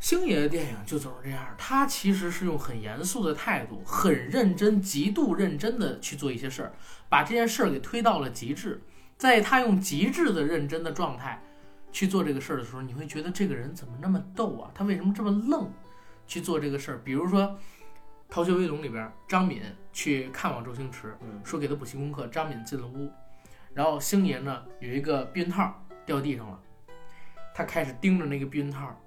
星爷的电影就总是这样，他其实是用很严肃的态度，很认真、极度认真的去做一些事儿，把这件事儿给推到了极致。在他用极致的认真的状态去做这个事儿的时候，你会觉得这个人怎么那么逗啊？他为什么这么愣去做这个事儿？比如说《逃学威龙》里边，张敏去看望周星驰，嗯说给他补习功课，张敏进了屋，然后星爷呢有一个避孕套掉地上了，他开始盯着那个避孕套，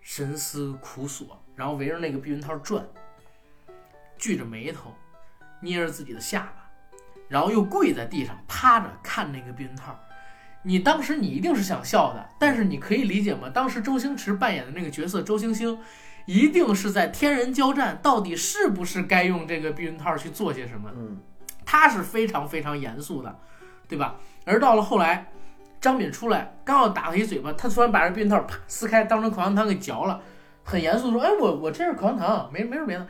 神思苦索，然后围着那个避孕套转，聚着眉头，捏着自己的下巴，然后又跪在地上趴着看那个避孕套。你当时你一定是想笑的，但是你可以理解吗？当时周星驰扮演的那个角色周星星，一定是在天人交战，到底是不是该用这个避孕套去做些什么？嗯他是非常非常严肃的，对吧？而到了后来，张敏出来刚要打他一嘴巴，他突然把这避孕套啪撕开，当成口香糖给嚼了，很严肃地说：“哎，我我这是口香糖，没没什么别的。”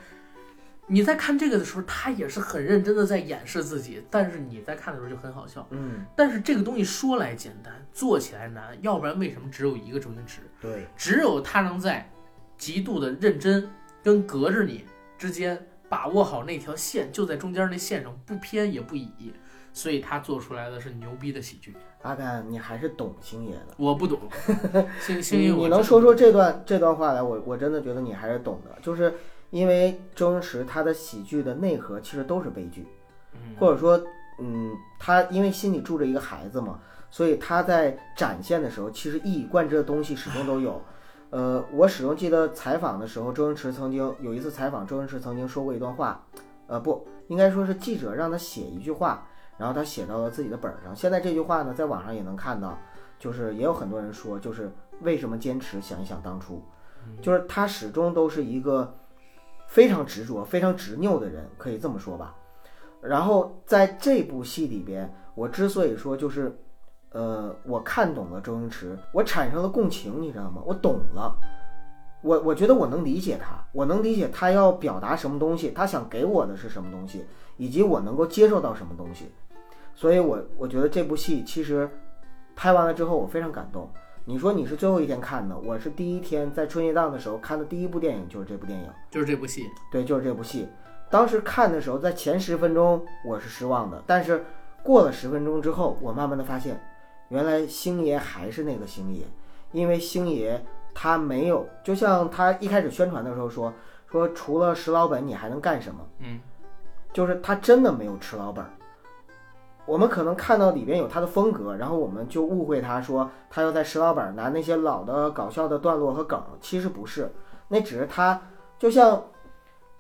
你在看这个的时候，他也是很认真的在掩饰自己，但是你在看的时候就很好笑。嗯，但是这个东西说来简单，做起来难，要不然为什么只有一个周星驰？对，只有他能在极度的认真跟隔着你之间把握好那条线，就在中间那线上不偏也不倚，所以他做出来的是牛逼的喜剧。阿甘，你还是懂星爷的。我不懂，[LAUGHS] 星星爷，你能说出这段这段话来？我我真的觉得你还是懂的，就是因为周星驰他的喜剧的内核其实都是悲剧，嗯或者说，嗯，他因为心里住着一个孩子嘛，所以他在展现的时候，其实一以贯之的东西始终都有。[SIGHS] 呃，我始终记得采访的时候，周星驰曾经有一次采访，周星驰曾经说过一段话，呃，不应该说是记者让他写一句话，然后他写到了自己的本儿上。现在这句话呢，在网上也能看到，就是也有很多人说，就是为什么坚持？想一想当初，就是他始终都是一个非常执着、非常执拗的人，可以这么说吧。然后在这部戏里边，我之所以说就是，呃，我看懂了周星驰，我产生了共情，你知道吗？我懂了，我我觉得我能理解他，我能理解他要表达什么东西，他想给我的是什么东西，以及我能够接受到什么东西。所以我我觉得这部戏其实拍完了之后，我非常感动。你说你是最后一天看的，我是第一天在春节档的时候看的第一部电影就是这部电影。就是这部戏，对，就是这部戏。当时看的时候，在前十分钟我是失望的，但是过了十分钟之后，我慢慢的发现，原来星爷还是那个星爷，因为星爷他没有，就像他一开始宣传的时候说，说除了石老本你还能干什么？嗯，就是他真的没有吃老本儿。我们可能看到里边有他的风格，然后我们就误会他说他要在石老板拿那些老的搞笑的段落和梗，其实不是，那只是他就像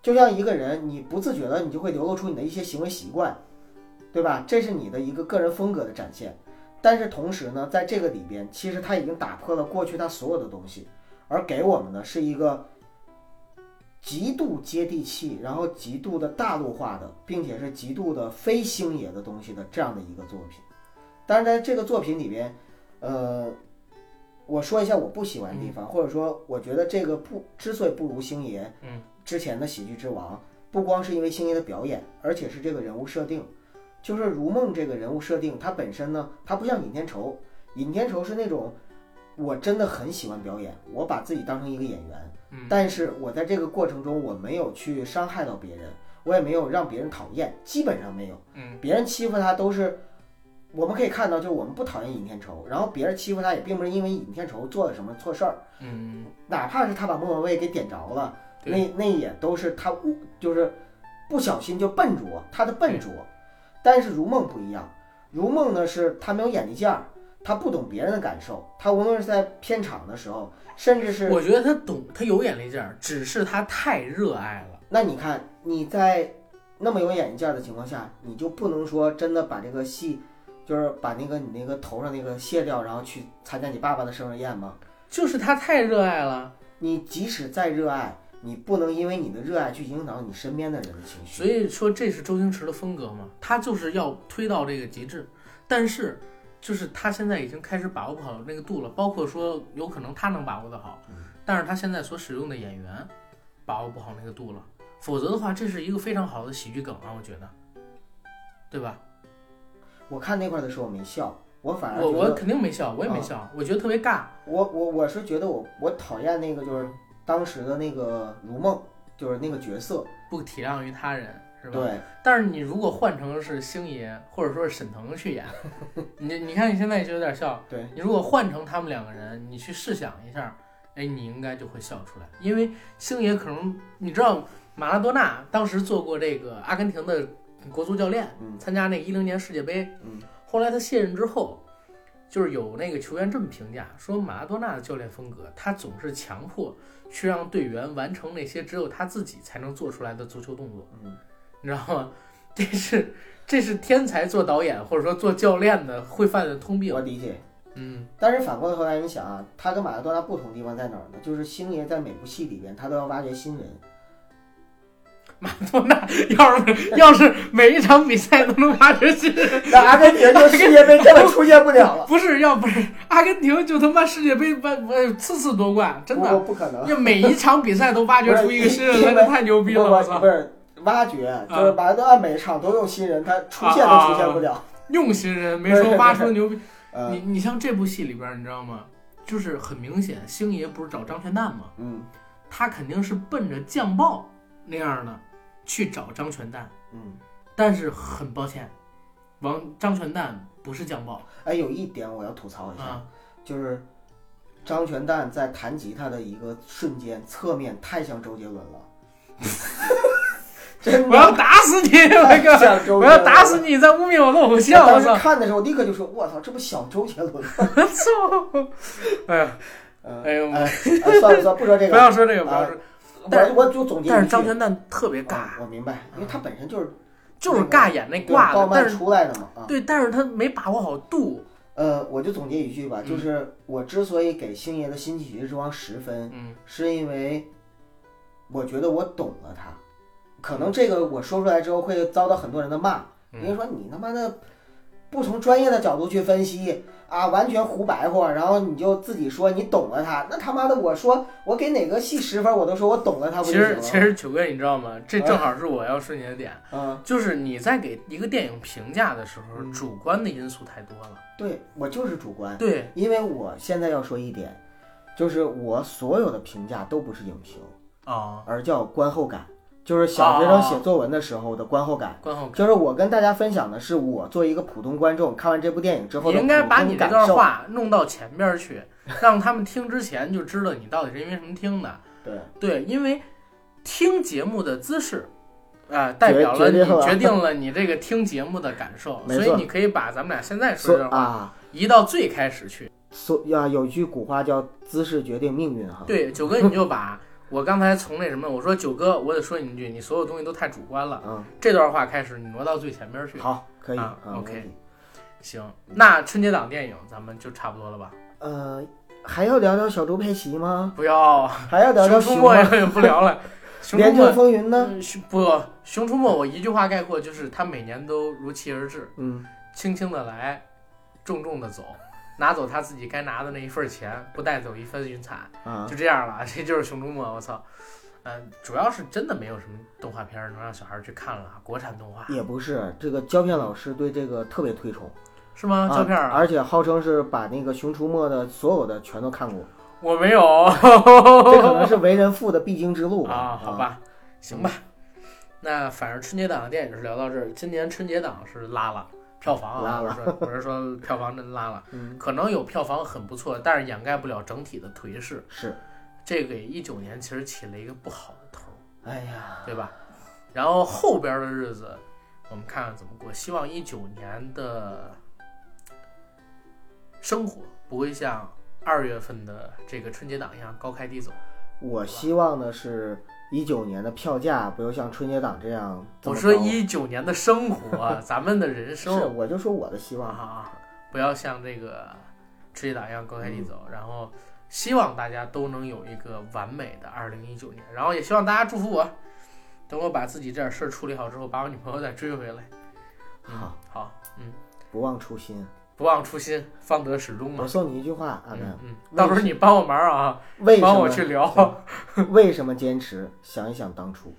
就像一个人，你不自觉的你就会流露出你的一些行为习惯，对吧？这是你的一个个人风格的展现。但是同时呢，在这个里边，其实他已经打破了过去他所有的东西，而给我们的是一个极度接地气，然后极度的大陆化的，并且是极度的非星爷的东西的这样的一个作品。但是，在这个作品里边，呃，我说一下我不喜欢的地方，或者说我觉得这个不之所以不如星爷，嗯，之前的喜剧之王，不光是因为星爷的表演，而且是这个人物设定。就是如梦这个人物设定，他本身呢，他不像尹天仇，尹天仇是那种我真的很喜欢表演，我把自己当成一个演员，嗯但是我在这个过程中，我没有去伤害到别人，我也没有让别人讨厌，基本上没有。嗯，别人欺负他都是，我们可以看到，就是我们不讨厌尹天仇，然后别人欺负他也并不是因为尹天仇做了什么错事儿，嗯，哪怕是他把莫文蔚给点着了，那那也都是他误，就是不小心就笨拙，他的笨拙。但是如梦不一样，如梦呢是他没有眼力见儿，他不懂别人的感受，他无论是在片场的时候，甚至是我觉得他懂，他有眼力劲儿，只是他太热爱了。那你看你在那么有眼力劲儿的情况下，你就不能说真的把这个戏就是把那个你那个头上那个卸掉，然后去参加你爸爸的生日宴吗？就是他太热爱了，你即使再热爱，你不能因为你的热爱去影响你身边的人的情绪。所以说这是周星驰的风格嘛，他就是要推到这个极致，但是就是他现在已经开始把握不好那个度了，包括说有可能他能把握的好，但是他现在所使用的演员把握不好那个度了，否则的话，这是一个非常好的喜剧梗啊，我觉得，对吧？我看那块儿的时候没笑，我反而我我肯定没笑，我也没笑，我觉得特别尬。我我我是觉得我我讨厌那个就是当时的那个如梦，就是那个角色，不体谅于他人，是吧？。对，但是你如果换成是星爷或者说是沈腾去演，[LAUGHS] 你你看你现在就有点笑。对。你如果换成他们两个人，你去试想一下，哎，你应该就会笑出来，因为星爷可能你知道马拉多纳当时做过这个阿根廷的国足教练，嗯参加那一零年世界杯，嗯后来他卸任之后，就是有那个球员这么评价说，马拉多纳的教练风格，他总是强迫去让队员完成那些只有他自己才能做出来的足球动作，嗯，你知道吗？这是这是天才做导演或者说做教练的会犯的通病我。理解。嗯，但是反过头来，你想啊，他跟马拉多纳不同地方在哪儿呢？就是星爷在每部戏里边，他都要挖掘新人。马拉多纳要是要是每一场比赛都能挖掘新人，[LAUGHS] 那阿根廷就世界杯根本出现不了了，[LAUGHS] 不是要不是阿根廷就他妈世界杯完呃次次夺冠，真的。不可能。要每一场比赛都挖掘出一个新人来，那太牛逼了！我操挖掘，就是马拉多纳每场都用新人，他出现都出现不了。用新人没说挖出牛逼。嗯你你像这部戏里边，你知道吗？就是很明显，星爷不是找张全蛋吗？嗯他肯定是奔着酱爆那样的去找张全蛋，嗯，但是很抱歉，王张全蛋不是酱爆哎，有一点我要吐槽一下，啊！就是张全蛋在弹吉他的一个瞬间，侧面太像周杰伦了，[LAUGHS] 真我要打死你！我太靠！像周杰伦了。我要打死你！在污蔑我的偶像！我当时操！看的时候，立刻就说：“我操，这不小周杰伦 [LAUGHS] 吗我操！哎呀，？”嗯，哎呦算了算了，不说这个，[LAUGHS] 不要说这个，不要说。但我我就总结一句。但是张全蛋特别尬啊，我明白，因为他本身就是 [LAUGHS] 就是尬演那挂的，但是出来的嘛啊。对，但是他没把握好度。呃，我就总结一句吧，嗯就是我之所以给星爷的《新喜剧之王》十分，嗯是因为我觉得我懂了他。可能这个我说出来之后会遭到很多人的骂，因为嗯，说你他妈的不从专业的角度去分析啊，完全胡白话，然后你就自己说你懂了他，那他妈的我说我给哪个戏十分，我都说我懂了他不其就行了？实其实九哥，你知道吗？这正好是我要说你的点，嗯，就是你在给一个电影评价的时候，嗯。主观的因素太多了。对我就是主观，对，因为我现在要说一点，就是我所有的评价都不是影评，啊，而叫观后感，就是小学生写作文的时候的观后感。观后感。就是我跟大家分享的是我作为一个普通观众看完这部电影之后的你应该把你这。段话弄到前边去，让他们听之前就知道你到底是因为什么听的。[LAUGHS] 对，对，因为听节目的姿势，啊、代表了你决定 [LAUGHS] 了你这个听节目的感受，所以你可以把咱们俩现在说的话啊，移到最开始去。所呀有一句古话叫“姿势决定命运”哈。对，九哥，你就把我刚才从那什么，我说九哥，我得说你一句，你所有东西都太主观了。嗯，这段话开始，你挪到最前边去。好，可以 OK 行，那春节档电影咱们就差不多了吧？呃，还要聊聊小猪佩奇吗？不要，还要聊聊熊出？没也不聊了。[LAUGHS] 熊出没，风云呢？不，熊出没，我一句话概括就是，它每年都如期而至，嗯，轻轻的来，重重的走，拿走他自己该拿的那一份钱，不带走一分云彩，啊就，这样了。[LAUGHS] 这就是熊出没，我操。嗯，主要是真的没有什么动画片儿能让小孩儿去看了，国产动画也不是，这个胶片老师对这个特别推崇，是吗？胶片而且号称是把那个《熊出没》的所有的全都看过，我没有，这可能 [LAUGHS] 是为人父的必经之路啊，好，吧，行吧。那反正春节档的电影是聊到这儿，今年春节档是拉了票房啊，我是说 [LAUGHS] 我是说票房真拉了，嗯，可能有票房很不错，但是掩盖不了整体的颓势。是，这给一九年其实起了一个不好的头儿，哎呀，对吧？然后后边的日子，我们看看怎么过。希望一九年的生活不会像二月份的这个春节档一样高开低走。我希望的是一九年的票价不要像春节档这样这。我说一九年的生活，咱们的人生是，我就说我的希望啊，不要像这个春节档一样高开低走。然后希望大家都能有一个完美的二零一九年，然后也希望大家祝福我，等我把自己这点事儿处理好之后，把我女朋友再追回来。嗯好，好，嗯，不忘初心。不忘初心，方得始终嘛我。送你一句话，阿嗯到时候你帮我忙啊，为帮我去聊。为什么坚持？想一想当初，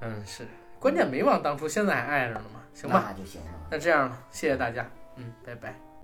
嗯，是，关键没忘当初，现在还爱着呢嘛，行吧？那就行了。那这样了，谢谢大家，嗯，拜拜。